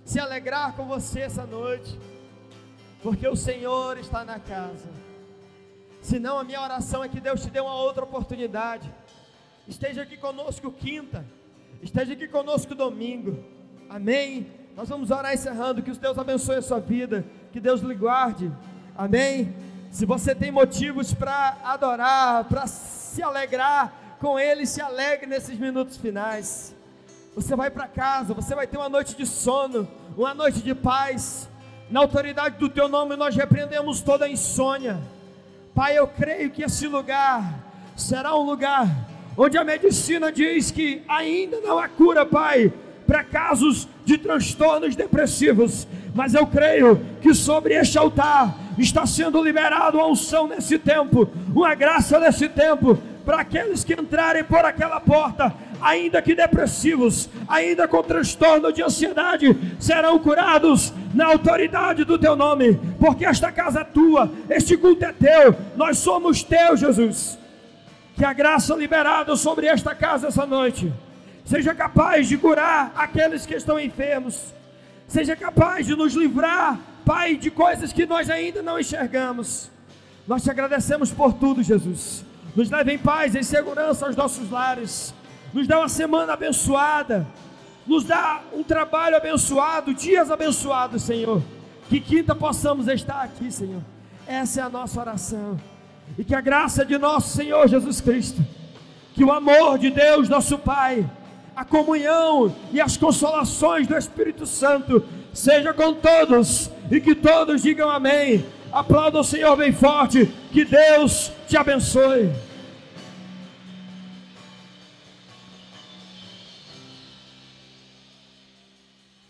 se alegrar com você essa noite, porque o Senhor está na casa. Senão a minha oração é que Deus te dê uma outra oportunidade. Esteja aqui conosco quinta, esteja aqui conosco domingo. Amém. Nós vamos orar encerrando. Que os Deus abençoe a sua vida. Que Deus lhe guarde. Amém. Se você tem motivos para adorar, para se alegrar com Ele, se alegre nesses minutos finais. Você vai para casa, você vai ter uma noite de sono, uma noite de paz. Na autoridade do Teu nome, nós repreendemos toda insônia. Pai, eu creio que esse lugar será um lugar onde a medicina diz que ainda não há cura, Pai, para casos de transtornos depressivos, mas eu creio que sobre este altar está sendo liberado uma unção nesse tempo, uma graça nesse tempo, para aqueles que entrarem por aquela porta, ainda que depressivos, ainda com transtorno de ansiedade, serão curados na autoridade do teu nome, porque esta casa é tua, este culto é teu, nós somos teus, Jesus. Que a graça liberada sobre esta casa essa noite seja capaz de curar aqueles que estão enfermos, seja capaz de nos livrar Pai, de coisas que nós ainda não enxergamos. Nós te agradecemos por tudo, Jesus. Nos leve em paz, em segurança aos nossos lares. Nos dá uma semana abençoada. Nos dá um trabalho abençoado, dias abençoados, Senhor. Que quinta possamos estar aqui, Senhor. Essa é a nossa oração. E que a graça de nosso Senhor Jesus Cristo, que o amor de Deus, nosso Pai, a comunhão e as consolações do Espírito Santo seja com todos e que todos digam amém. Aplauda o Senhor bem forte. Que Deus te abençoe.